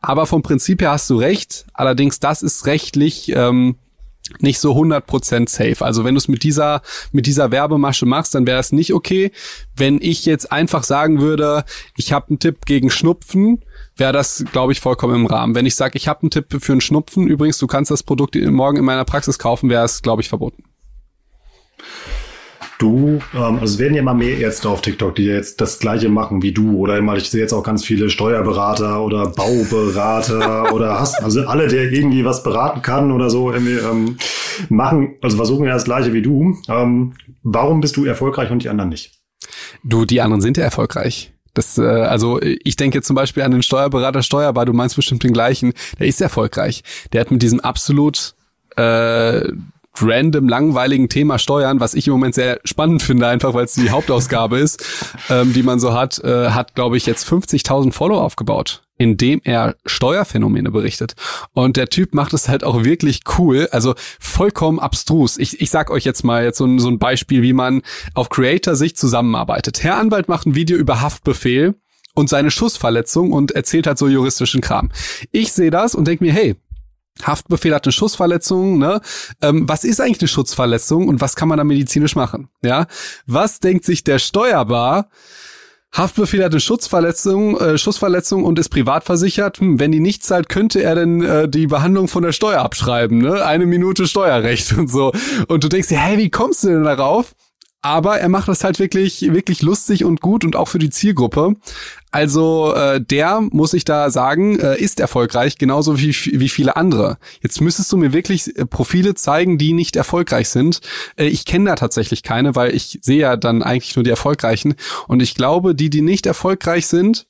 Aber vom Prinzip her hast du recht. Allerdings, das ist rechtlich ähm, nicht so 100% safe. Also wenn du es mit dieser, mit dieser Werbemasche machst, dann wäre es nicht okay. Wenn ich jetzt einfach sagen würde, ich habe einen Tipp gegen Schnupfen, wäre das, glaube ich, vollkommen im Rahmen. Wenn ich sage, ich habe einen Tipp für einen Schnupfen, übrigens, du kannst das Produkt morgen in meiner Praxis kaufen, wäre es, glaube ich, verboten. Du, ähm, also es werden ja immer mehr Ärzte auf TikTok, die jetzt das Gleiche machen wie du. Oder immer, ich sehe jetzt auch ganz viele Steuerberater oder Bauberater oder hast, also alle, der irgendwie was beraten kann oder so, irgendwie, ähm, machen, also versuchen ja das Gleiche wie du. Ähm, warum bist du erfolgreich und die anderen nicht? Du, die anderen sind ja erfolgreich. Das, äh, also ich denke zum Beispiel an den Steuerberater Steuerbar, du meinst bestimmt den gleichen, der ist erfolgreich. Der hat mit diesem absolut äh, random langweiligen Thema Steuern, was ich im Moment sehr spannend finde, einfach weil es die Hauptausgabe ist, ähm, die man so hat, äh, hat, glaube ich, jetzt 50.000 Follow aufgebaut indem er Steuerphänomene berichtet. Und der Typ macht es halt auch wirklich cool, also vollkommen abstrus. Ich, ich sag euch jetzt mal jetzt so ein, so ein Beispiel, wie man auf Creator-Sicht zusammenarbeitet. Herr Anwalt macht ein Video über Haftbefehl und seine Schussverletzung und erzählt halt so juristischen Kram. Ich sehe das und denke mir, hey, Haftbefehl hat eine Schussverletzung, ne? Ähm, was ist eigentlich eine Schutzverletzung und was kann man da medizinisch machen? Ja, was denkt sich der Steuerbar? Haftbefehl hat eine Schutzverletzung, äh, Schussverletzung und ist privat versichert. Hm, wenn die nicht zahlt, könnte er denn äh, die Behandlung von der Steuer abschreiben, ne? Eine Minute Steuerrecht und so. Und du denkst dir, hey, wie kommst du denn darauf? Aber er macht das halt wirklich, wirklich lustig und gut und auch für die Zielgruppe. Also äh, der, muss ich da sagen, äh, ist erfolgreich, genauso wie, wie viele andere. Jetzt müsstest du mir wirklich äh, Profile zeigen, die nicht erfolgreich sind. Äh, ich kenne da tatsächlich keine, weil ich sehe ja dann eigentlich nur die erfolgreichen. Und ich glaube, die, die nicht erfolgreich sind,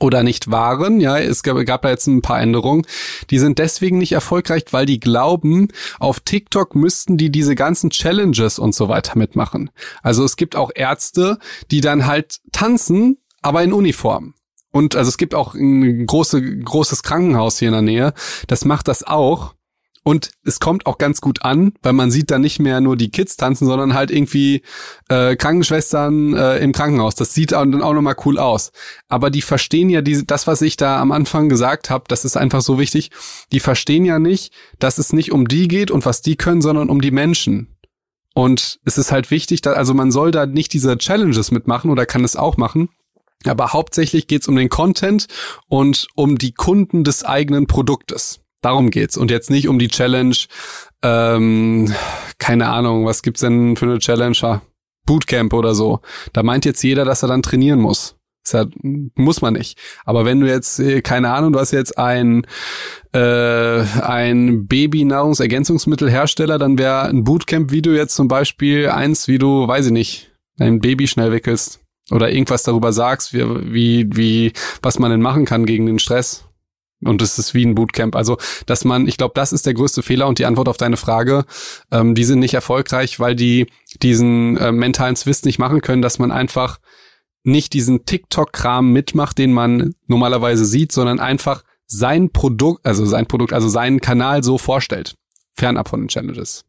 oder nicht waren. Ja, es gab, gab da jetzt ein paar Änderungen. Die sind deswegen nicht erfolgreich, weil die glauben, auf TikTok müssten die diese ganzen Challenges und so weiter mitmachen. Also es gibt auch Ärzte, die dann halt tanzen, aber in Uniform. Und also es gibt auch ein große, großes Krankenhaus hier in der Nähe, das macht das auch. Und es kommt auch ganz gut an, weil man sieht da nicht mehr nur die Kids tanzen, sondern halt irgendwie äh, Krankenschwestern äh, im Krankenhaus. Das sieht dann auch nochmal cool aus. Aber die verstehen ja diese, das, was ich da am Anfang gesagt habe, das ist einfach so wichtig. Die verstehen ja nicht, dass es nicht um die geht und was die können, sondern um die Menschen. Und es ist halt wichtig, dass, also man soll da nicht diese Challenges mitmachen oder kann es auch machen. Aber hauptsächlich geht's um den Content und um die Kunden des eigenen Produktes. Darum geht's. Und jetzt nicht um die Challenge, ähm, keine Ahnung, was gibt's denn für eine Challenge? Bootcamp oder so. Da meint jetzt jeder, dass er dann trainieren muss. Das muss man nicht. Aber wenn du jetzt, äh, keine Ahnung, du hast jetzt ein, äh, ein Baby-Nahrungsergänzungsmittelhersteller, dann wäre ein Bootcamp-Video jetzt zum Beispiel eins, wie du, weiß ich nicht, dein Baby schnell wickelst. Oder irgendwas darüber sagst, wie, wie, wie, was man denn machen kann gegen den Stress. Und es ist wie ein Bootcamp. Also, dass man, ich glaube, das ist der größte Fehler und die Antwort auf deine Frage, ähm, die sind nicht erfolgreich, weil die diesen äh, mentalen Zwist nicht machen können, dass man einfach nicht diesen TikTok-Kram mitmacht, den man normalerweise sieht, sondern einfach sein Produkt, also sein Produkt, also seinen Kanal so vorstellt. Fernab von den Challenges.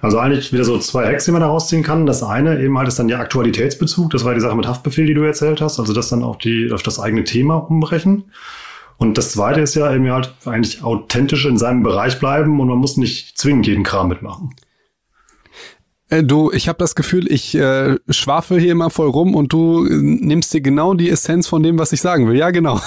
Also eigentlich wieder so zwei Hacks, die man da rausziehen kann. Das eine eben halt ist dann der Aktualitätsbezug. Das war die Sache mit Haftbefehl, die du erzählt hast. Also das dann auch die, auf das eigene Thema umbrechen. Und das Zweite ist ja eben halt eigentlich authentisch in seinem Bereich bleiben und man muss nicht zwingend jeden Kram mitmachen. Äh, du, ich habe das Gefühl, ich äh, schwafel hier immer voll rum und du äh, nimmst dir genau die Essenz von dem, was ich sagen will. Ja, genau.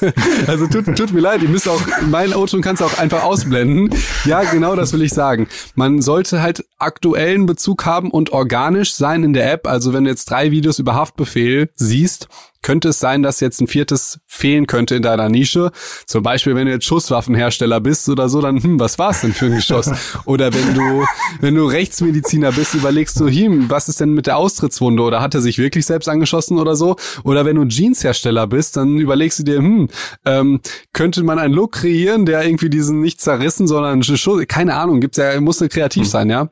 also tut, tut mir leid, ihr müsst auch, mein Auto kannst du auch einfach ausblenden. Ja, genau das will ich sagen. Man sollte halt aktuellen Bezug haben und organisch sein in der App. Also wenn du jetzt drei Videos über Haftbefehl siehst, könnte es sein, dass jetzt ein viertes fehlen könnte in deiner Nische. Zum Beispiel, wenn du jetzt Schusswaffenhersteller bist oder so, dann, hm, was war es denn für ein Geschoss? oder wenn du, wenn du Rechtsmediziner bist, überlegst du, hm, was ist denn mit der Austrittswunde? Oder hat er sich wirklich selbst angeschossen oder so? Oder wenn du Jeanshersteller bist, dann überlegst du dir, hm, ähm, könnte man einen Look kreieren, der irgendwie diesen nicht zerrissen, sondern Schuss, keine Ahnung, gibt's ja, muss kreativ hm. sein, ja.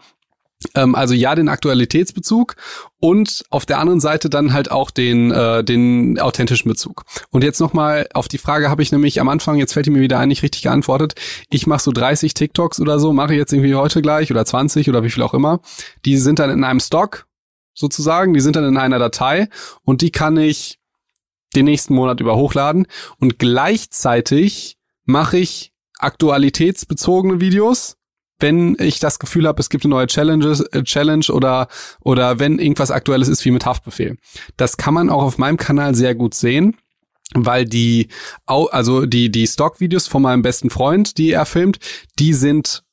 Ähm, also ja, den Aktualitätsbezug und auf der anderen Seite dann halt auch den, äh, den authentischen Bezug. Und jetzt nochmal auf die Frage habe ich nämlich am Anfang, jetzt fällt die mir wieder ein, nicht richtig geantwortet. Ich mache so 30 TikToks oder so, mache jetzt irgendwie heute gleich oder 20 oder wie viel auch immer. Die sind dann in einem Stock sozusagen, die sind dann in einer Datei und die kann ich den nächsten Monat über hochladen und gleichzeitig mache ich aktualitätsbezogene Videos wenn ich das Gefühl habe, es gibt eine neue Challenges, äh, Challenge oder, oder wenn irgendwas Aktuelles ist wie mit Haftbefehl. Das kann man auch auf meinem Kanal sehr gut sehen weil die, also die, die Stock-Videos von meinem besten Freund, die er filmt, die sind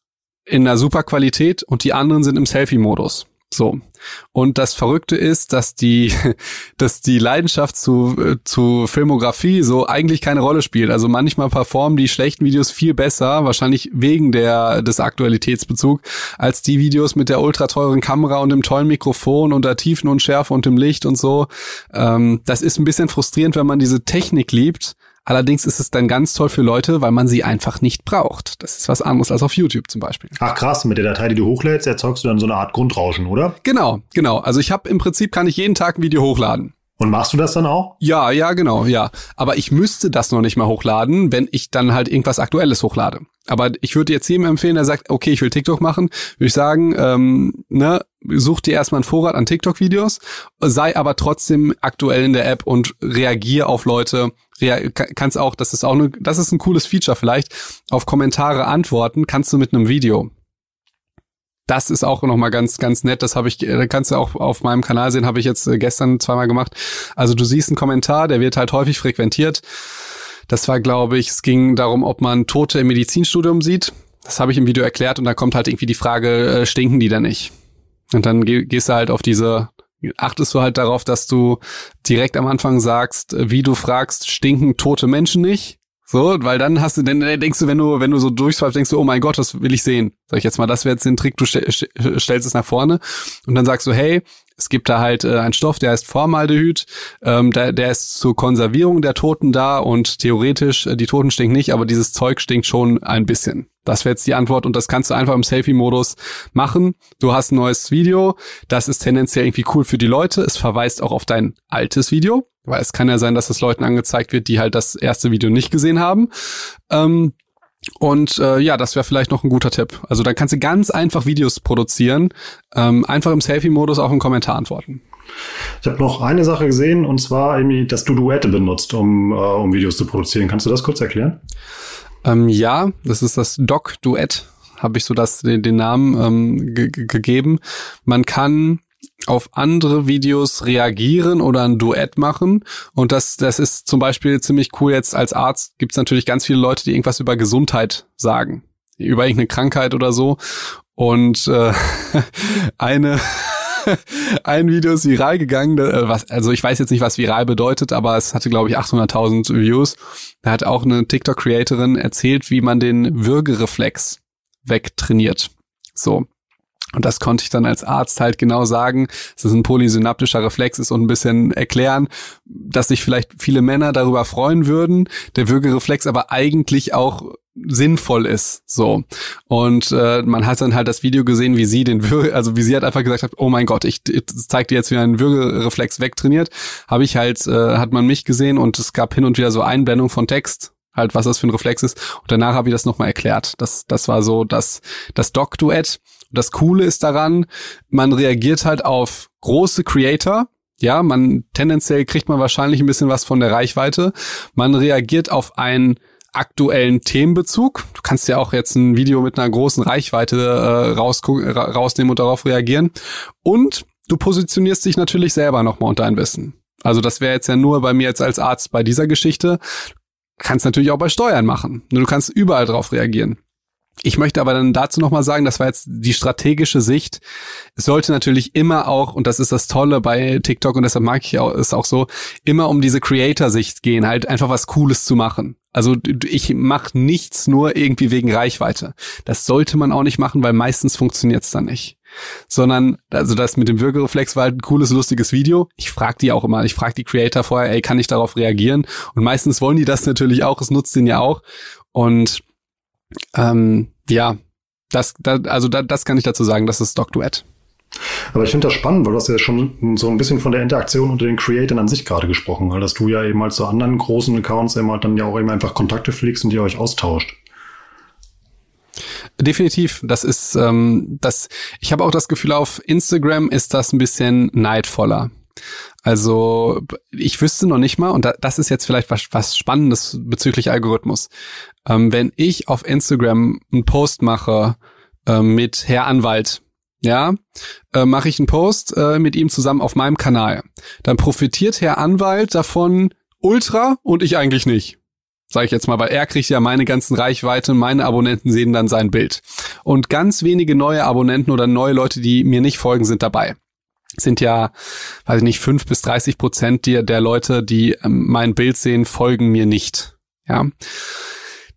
in einer super Qualität und die anderen sind im Selfie-Modus. So. Und das Verrückte ist, dass die, dass die Leidenschaft zu, äh, zu Filmografie so eigentlich keine Rolle spielt. Also manchmal performen die schlechten Videos viel besser, wahrscheinlich wegen der, des Aktualitätsbezug, als die Videos mit der ultra teuren Kamera und dem tollen Mikrofon und der Tiefenunschärfe und dem Licht und so. Ähm, das ist ein bisschen frustrierend, wenn man diese Technik liebt Allerdings ist es dann ganz toll für Leute, weil man sie einfach nicht braucht. Das ist was anderes als auf YouTube zum Beispiel. Ach krass, mit der Datei, die du hochlädst, erzeugst du dann so eine Art Grundrauschen, oder? Genau, genau. Also ich habe im Prinzip kann ich jeden Tag ein Video hochladen. Und machst du das dann auch? Ja, ja, genau, ja. Aber ich müsste das noch nicht mal hochladen, wenn ich dann halt irgendwas Aktuelles hochlade. Aber ich würde jetzt jedem empfehlen, der sagt, okay, ich will TikTok machen, würde ich sagen, ähm, ne, such dir erstmal einen Vorrat an TikTok-Videos, sei aber trotzdem aktuell in der App und reagier auf Leute. Rea kannst auch, das ist auch eine, das ist ein cooles Feature vielleicht, auf Kommentare antworten kannst du mit einem Video. Das ist auch noch mal ganz ganz nett. Das habe ich, äh, kannst du auch auf meinem Kanal sehen. Habe ich jetzt äh, gestern zweimal gemacht. Also du siehst einen Kommentar, der wird halt häufig frequentiert. Das war, glaube ich, es ging darum, ob man Tote im Medizinstudium sieht. Das habe ich im Video erklärt und da kommt halt irgendwie die Frage, äh, stinken die da nicht? Und dann gehst du halt auf diese, achtest du halt darauf, dass du direkt am Anfang sagst, wie du fragst, stinken tote Menschen nicht? So, weil dann hast du, dann denkst du, wenn du, wenn du so durchswipest, denkst du, oh mein Gott, das will ich sehen. Sag ich jetzt mal, das wäre jetzt den Trick, du stellst es nach vorne und dann sagst du, hey, es gibt da halt äh, einen Stoff, der heißt Formaldehyd, ähm, der, der ist zur Konservierung der Toten da und theoretisch, äh, die Toten stinken nicht, aber dieses Zeug stinkt schon ein bisschen. Das wäre jetzt die Antwort und das kannst du einfach im Selfie-Modus machen. Du hast ein neues Video, das ist tendenziell irgendwie cool für die Leute. Es verweist auch auf dein altes Video, weil es kann ja sein, dass es Leuten angezeigt wird, die halt das erste Video nicht gesehen haben. Ähm, und äh, ja, das wäre vielleicht noch ein guter Tipp. Also dann kannst du ganz einfach Videos produzieren, ähm, einfach im Selfie-Modus auf einen Kommentar antworten. Ich habe noch eine Sache gesehen und zwar irgendwie, dass du Duette benutzt, um, äh, um Videos zu produzieren. Kannst du das kurz erklären? Ähm, ja, das ist das Doc-Duett, habe ich so das, den, den Namen ähm, gegeben. Man kann auf andere Videos reagieren oder ein Duett machen. Und das, das ist zum Beispiel ziemlich cool. Jetzt als Arzt gibt es natürlich ganz viele Leute, die irgendwas über Gesundheit sagen. Über irgendeine Krankheit oder so. Und äh, eine ein Video ist viral gegangen, äh, was, also ich weiß jetzt nicht, was viral bedeutet, aber es hatte, glaube ich, 800.000 Views. Da hat auch eine TikTok-Creatorin erzählt, wie man den Würgereflex wegtrainiert. So. Und das konnte ich dann als Arzt halt genau sagen, dass es ein polysynaptischer Reflex ist und ein bisschen erklären, dass sich vielleicht viele Männer darüber freuen würden, der Würgereflex aber eigentlich auch sinnvoll ist. So. Und äh, man hat dann halt das Video gesehen, wie sie den Würge, also wie sie halt einfach gesagt hat, oh mein Gott, ich, ich zeig dir jetzt, wie ein Würgereflex wegtrainiert. Habe ich halt, äh, hat man mich gesehen und es gab hin und wieder so Einblendung von Text, halt was das für ein Reflex ist. Und danach habe ich das nochmal erklärt. Das, das war so das, das Doc-Duett. Das Coole ist daran, man reagiert halt auf große Creator, ja, man tendenziell kriegt man wahrscheinlich ein bisschen was von der Reichweite. Man reagiert auf ein aktuellen Themenbezug. Du kannst ja auch jetzt ein Video mit einer großen Reichweite äh, rausnehmen und darauf reagieren. Und du positionierst dich natürlich selber nochmal unter ein Wissen. Also das wäre jetzt ja nur bei mir jetzt als Arzt bei dieser Geschichte. Kannst natürlich auch bei Steuern machen. Du kannst überall drauf reagieren. Ich möchte aber dann dazu nochmal sagen, das war jetzt die strategische Sicht. Es sollte natürlich immer auch, und das ist das Tolle bei TikTok und deshalb mag ich auch, es auch so, immer um diese Creator-Sicht gehen, halt einfach was Cooles zu machen. Also ich mache nichts nur irgendwie wegen Reichweite. Das sollte man auch nicht machen, weil meistens funktioniert's dann nicht. Sondern, also das mit dem Würgereflex war halt ein cooles, lustiges Video. Ich frage die auch immer, ich frage die Creator vorher, ey, kann ich darauf reagieren? Und meistens wollen die das natürlich auch, es nutzt den ja auch. Und ähm, ja, das, da, also da, das kann ich dazu sagen, das ist Stock Duett. Aber ich finde das spannend, weil du hast ja schon so ein bisschen von der Interaktion unter den Creatoren an sich gerade gesprochen, weil dass du ja eben halt zu anderen großen Accounts immer dann ja auch eben einfach Kontakte pflegst und ihr euch austauscht. Definitiv, das ist ähm, das. Ich habe auch das Gefühl, auf Instagram ist das ein bisschen neidvoller. Also ich wüsste noch nicht mal, und das ist jetzt vielleicht was, was Spannendes bezüglich Algorithmus. Ähm, wenn ich auf Instagram einen Post mache äh, mit Herr Anwalt, ja, äh, mache ich einen Post äh, mit ihm zusammen auf meinem Kanal. Dann profitiert Herr Anwalt davon ultra und ich eigentlich nicht. Sag ich jetzt mal, weil er kriegt ja meine ganzen Reichweite, meine Abonnenten sehen dann sein Bild. Und ganz wenige neue Abonnenten oder neue Leute, die mir nicht folgen, sind dabei sind ja, weiß ich nicht, fünf bis dreißig Prozent der, der Leute, die ähm, mein Bild sehen, folgen mir nicht. Ja.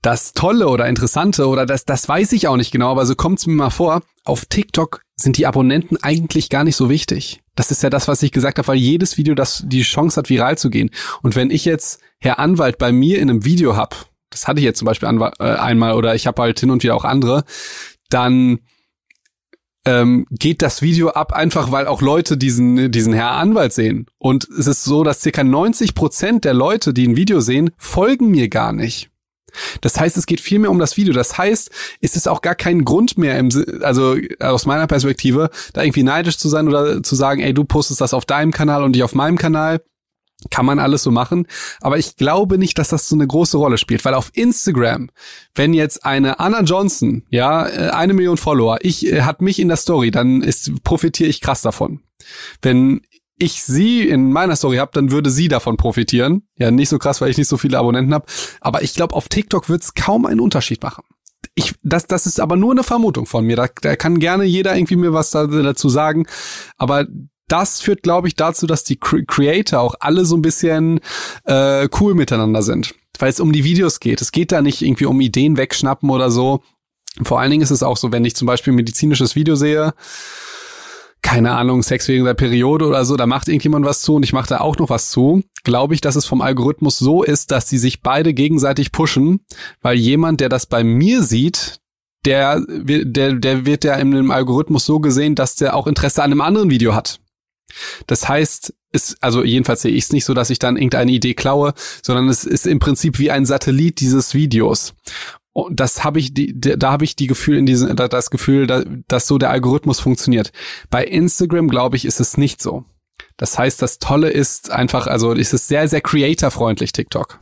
Das Tolle oder Interessante oder das, das weiß ich auch nicht genau, aber so kommt es mir mal vor, auf TikTok sind die Abonnenten eigentlich gar nicht so wichtig. Das ist ja das, was ich gesagt habe, weil jedes Video das die Chance hat, viral zu gehen. Und wenn ich jetzt Herr Anwalt bei mir in einem Video hab, das hatte ich jetzt zum Beispiel äh, einmal oder ich habe halt hin und wieder auch andere, dann ähm, geht das Video ab, einfach weil auch Leute diesen, diesen Herr Anwalt sehen. Und es ist so, dass circa 90 Prozent der Leute, die ein Video sehen, folgen mir gar nicht. Das heißt, es geht viel mehr um das Video. Das heißt, es ist auch gar kein Grund mehr, im, also aus meiner Perspektive, da irgendwie neidisch zu sein oder zu sagen, ey, du postest das auf deinem Kanal und ich auf meinem Kanal. Kann man alles so machen. Aber ich glaube nicht, dass das so eine große Rolle spielt, weil auf Instagram, wenn jetzt eine Anna Johnson, ja, äh, eine Million Follower, ich, äh, hat mich in der Story, dann ist, profitiere ich krass davon. Wenn ich sie in meiner Story habe, dann würde sie davon profitieren. Ja, nicht so krass, weil ich nicht so viele Abonnenten habe. Aber ich glaube, auf TikTok wird es kaum einen Unterschied machen. Ich, das, das ist aber nur eine Vermutung von mir. Da, da kann gerne jeder irgendwie mir was da, dazu sagen. Aber das führt, glaube ich, dazu, dass die Creator auch alle so ein bisschen äh, cool miteinander sind. Weil es um die Videos geht. Es geht da nicht irgendwie um Ideen wegschnappen oder so. Vor allen Dingen ist es auch so, wenn ich zum Beispiel ein medizinisches Video sehe, keine Ahnung, Sex wegen der Periode oder so, da macht irgendjemand was zu und ich mache da auch noch was zu, glaube ich, dass es vom Algorithmus so ist, dass die sich beide gegenseitig pushen, weil jemand, der das bei mir sieht, der, der, der wird ja im Algorithmus so gesehen, dass der auch Interesse an einem anderen Video hat. Das heißt, ist, also jedenfalls sehe ich es nicht so, dass ich dann irgendeine Idee klaue, sondern es ist im Prinzip wie ein Satellit dieses Videos. Und das habe ich, die, da habe ich die Gefühl in diesem, das Gefühl, dass so der Algorithmus funktioniert. Bei Instagram glaube ich, ist es nicht so. Das heißt, das Tolle ist einfach, also ist es sehr, sehr creatorfreundlich TikTok.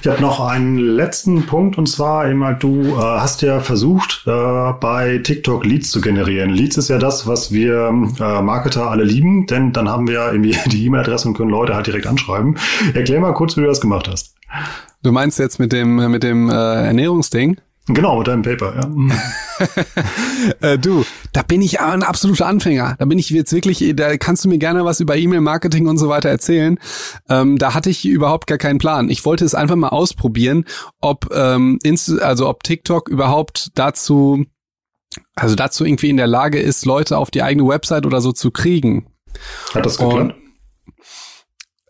Ich habe noch einen letzten Punkt und zwar halt, du äh, hast ja versucht, äh, bei TikTok Leads zu generieren. Leads ist ja das, was wir äh, Marketer alle lieben, denn dann haben wir irgendwie die E-Mail-Adresse und können Leute halt direkt anschreiben. Erklär mal kurz, wie du das gemacht hast. Du meinst jetzt mit dem, mit dem äh, Ernährungsding? Genau, mit deinem Paper, ja. Mhm. äh, du, da bin ich ein absoluter Anfänger. Da bin ich jetzt wirklich, da kannst du mir gerne was über E-Mail-Marketing und so weiter erzählen. Ähm, da hatte ich überhaupt gar keinen Plan. Ich wollte es einfach mal ausprobieren, ob, ähm, also ob TikTok überhaupt dazu, also dazu irgendwie in der Lage ist, Leute auf die eigene Website oder so zu kriegen. Hat das geklappt?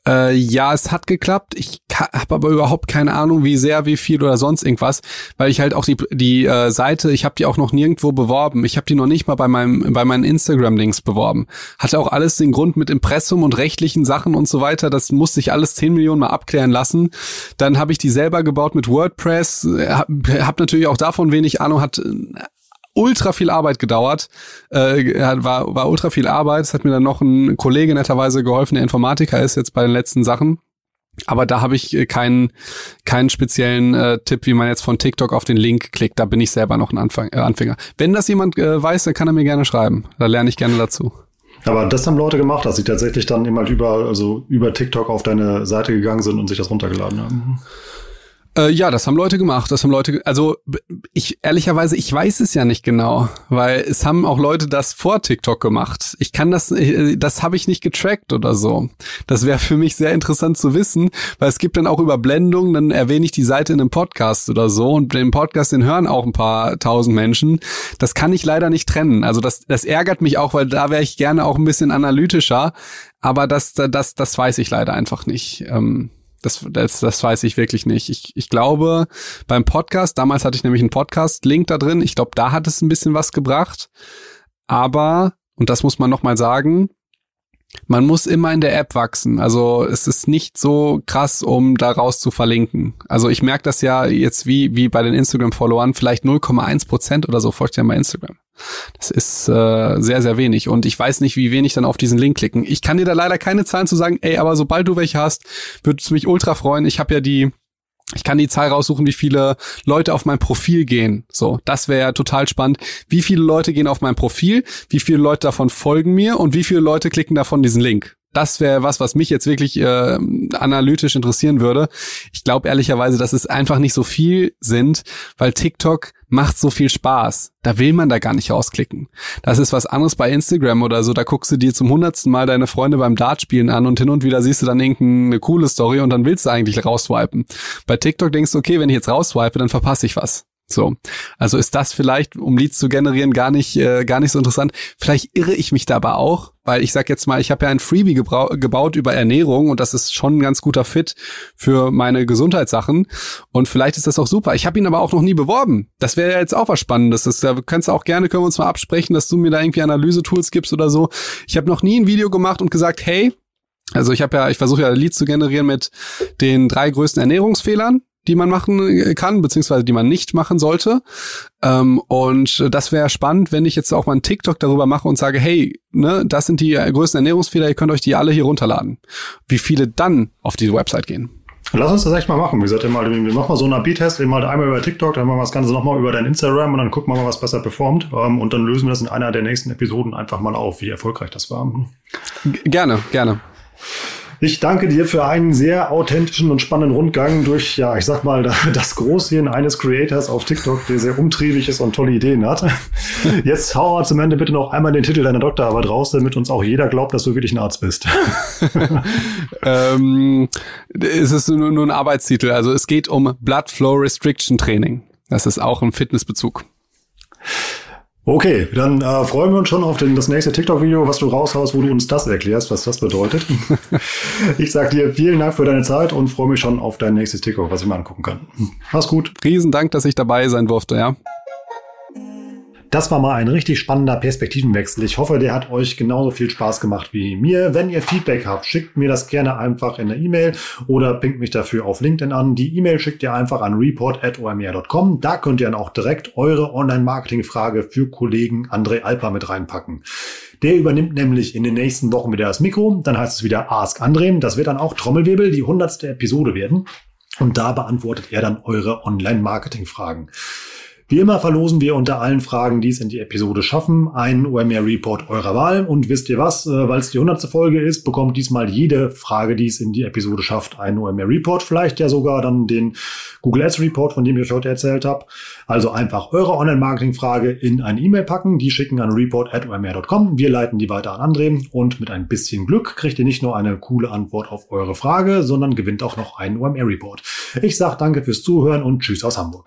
Äh, ja, es hat geklappt. Ich habe aber überhaupt keine Ahnung, wie sehr, wie viel oder sonst irgendwas, weil ich halt auch die die äh, Seite, ich habe die auch noch nirgendwo beworben. Ich habe die noch nicht mal bei meinem bei meinen Instagram-Links beworben. Hatte auch alles den Grund mit Impressum und rechtlichen Sachen und so weiter. Das musste ich alles 10 Millionen mal abklären lassen. Dann habe ich die selber gebaut mit WordPress. Habe hab natürlich auch davon wenig Ahnung. Hat ultra viel Arbeit gedauert, äh, war, war ultra viel Arbeit. Es hat mir dann noch ein Kollege netterweise geholfen, der Informatiker ist jetzt bei den letzten Sachen. Aber da habe ich äh, keinen, keinen speziellen äh, Tipp, wie man jetzt von TikTok auf den Link klickt. Da bin ich selber noch ein Anfang, äh, Anfänger. Wenn das jemand äh, weiß, dann kann er mir gerne schreiben. Da lerne ich gerne dazu. Aber das haben Leute gemacht, dass sie tatsächlich dann immer über, also über TikTok auf deine Seite gegangen sind und sich das runtergeladen haben. Äh, ja, das haben Leute gemacht. Das haben Leute, also ich ehrlicherweise, ich weiß es ja nicht genau, weil es haben auch Leute das vor TikTok gemacht. Ich kann das, äh, das habe ich nicht getrackt oder so. Das wäre für mich sehr interessant zu wissen, weil es gibt dann auch Überblendungen, dann erwähne ich die Seite in einem Podcast oder so und den Podcast, den hören auch ein paar tausend Menschen. Das kann ich leider nicht trennen. Also das, das ärgert mich auch, weil da wäre ich gerne auch ein bisschen analytischer. Aber das, das, das weiß ich leider einfach nicht. Ähm, das, das, das weiß ich wirklich nicht. Ich, ich glaube, beim Podcast, damals hatte ich nämlich einen Podcast-Link da drin. Ich glaube, da hat es ein bisschen was gebracht. Aber, und das muss man nochmal sagen, man muss immer in der App wachsen. Also es ist nicht so krass, um daraus zu verlinken. Also ich merke das ja jetzt wie, wie bei den Instagram-Followern, vielleicht 0,1 Prozent oder so folgt ja bei Instagram. Das ist äh, sehr, sehr wenig. Und ich weiß nicht, wie wenig dann auf diesen Link klicken. Ich kann dir da leider keine Zahlen zu sagen, ey, aber sobald du welche hast, würde es mich ultra freuen. Ich habe ja die ich kann die Zahl raussuchen, wie viele Leute auf mein Profil gehen. So, das wäre ja total spannend. Wie viele Leute gehen auf mein Profil? Wie viele Leute davon folgen mir? Und wie viele Leute klicken davon diesen Link? Das wäre was, was mich jetzt wirklich äh, analytisch interessieren würde. Ich glaube ehrlicherweise, dass es einfach nicht so viel sind, weil TikTok macht so viel Spaß. Da will man da gar nicht rausklicken. Das ist was anderes bei Instagram oder so. Da guckst du dir zum hundertsten Mal deine Freunde beim Dartspielen an und hin und wieder siehst du dann irgendeine coole Story und dann willst du eigentlich rauswipen. Bei TikTok denkst du, okay, wenn ich jetzt rauswipe, dann verpasse ich was. So, also ist das vielleicht, um Leads zu generieren, gar nicht äh, gar nicht so interessant. Vielleicht irre ich mich da aber auch, weil ich sag jetzt mal, ich habe ja ein Freebie gebaut über Ernährung und das ist schon ein ganz guter Fit für meine Gesundheitssachen und vielleicht ist das auch super. Ich habe ihn aber auch noch nie beworben. Das wäre ja jetzt auch was Spannendes. Das da kannst du auch gerne können wir uns mal absprechen, dass du mir da irgendwie Analyse-Tools gibst oder so. Ich habe noch nie ein Video gemacht und gesagt, hey, also ich habe ja, ich versuche ja Leads zu generieren mit den drei größten Ernährungsfehlern die man machen äh, kann, beziehungsweise die man nicht machen sollte. Ähm, und das wäre spannend, wenn ich jetzt auch mal einen TikTok darüber mache und sage, hey, ne, das sind die größten Ernährungsfehler, ihr könnt euch die alle hier runterladen. Wie viele dann auf diese Website gehen? Lass uns das echt mal machen. Wie gesagt, wir machen mal so einen AB-Test, wir mal einmal über TikTok, dann machen wir das Ganze nochmal über dein Instagram und dann gucken wir mal, was besser performt. Ähm, und dann lösen wir das in einer der nächsten Episoden einfach mal auf, wie erfolgreich das war. Gerne, gerne. Ich danke dir für einen sehr authentischen und spannenden Rundgang durch, ja, ich sag mal, das Großhirn eines Creators auf TikTok, der sehr umtriebig ist und tolle Ideen hat. Jetzt hau zum Ende bitte noch einmal den Titel deiner Doktorarbeit raus, damit uns auch jeder glaubt, dass du wirklich ein Arzt bist. ähm, es ist nur, nur ein Arbeitstitel. Also es geht um Blood Flow Restriction Training. Das ist auch ein Fitnessbezug. Okay, dann äh, freuen wir uns schon auf den, das nächste TikTok-Video, was du raushaust, wo du uns das erklärst, was das bedeutet. ich sag dir vielen Dank für deine Zeit und freue mich schon auf dein nächstes TikTok, was ich mir angucken kann. Mach's gut. Riesendank, dass ich dabei sein durfte, ja. Das war mal ein richtig spannender Perspektivenwechsel. Ich hoffe, der hat euch genauso viel Spaß gemacht wie mir. Wenn ihr Feedback habt, schickt mir das gerne einfach in der E-Mail oder pinkt mich dafür auf LinkedIn an. Die E-Mail schickt ihr einfach an report.omr.com. Da könnt ihr dann auch direkt eure Online-Marketing-Frage für Kollegen André Alper mit reinpacken. Der übernimmt nämlich in den nächsten Wochen wieder das Mikro. Dann heißt es wieder Ask André. Das wird dann auch Trommelwirbel, die hundertste Episode werden. Und da beantwortet er dann eure Online-Marketing-Fragen. Wie immer verlosen wir unter allen Fragen, die es in die Episode schaffen, einen OMR Report eurer Wahl. Und wisst ihr was, äh, weil es die 100. Folge ist, bekommt diesmal jede Frage, die es in die Episode schafft, einen OMR Report. Vielleicht ja sogar dann den Google Ads Report, von dem ich euch heute erzählt habe. Also einfach eure Online-Marketing-Frage in eine E-Mail packen, die schicken an report.omr.com. Wir leiten die weiter an André und mit ein bisschen Glück kriegt ihr nicht nur eine coole Antwort auf eure Frage, sondern gewinnt auch noch einen OMR Report. Ich sage danke fürs Zuhören und tschüss aus Hamburg.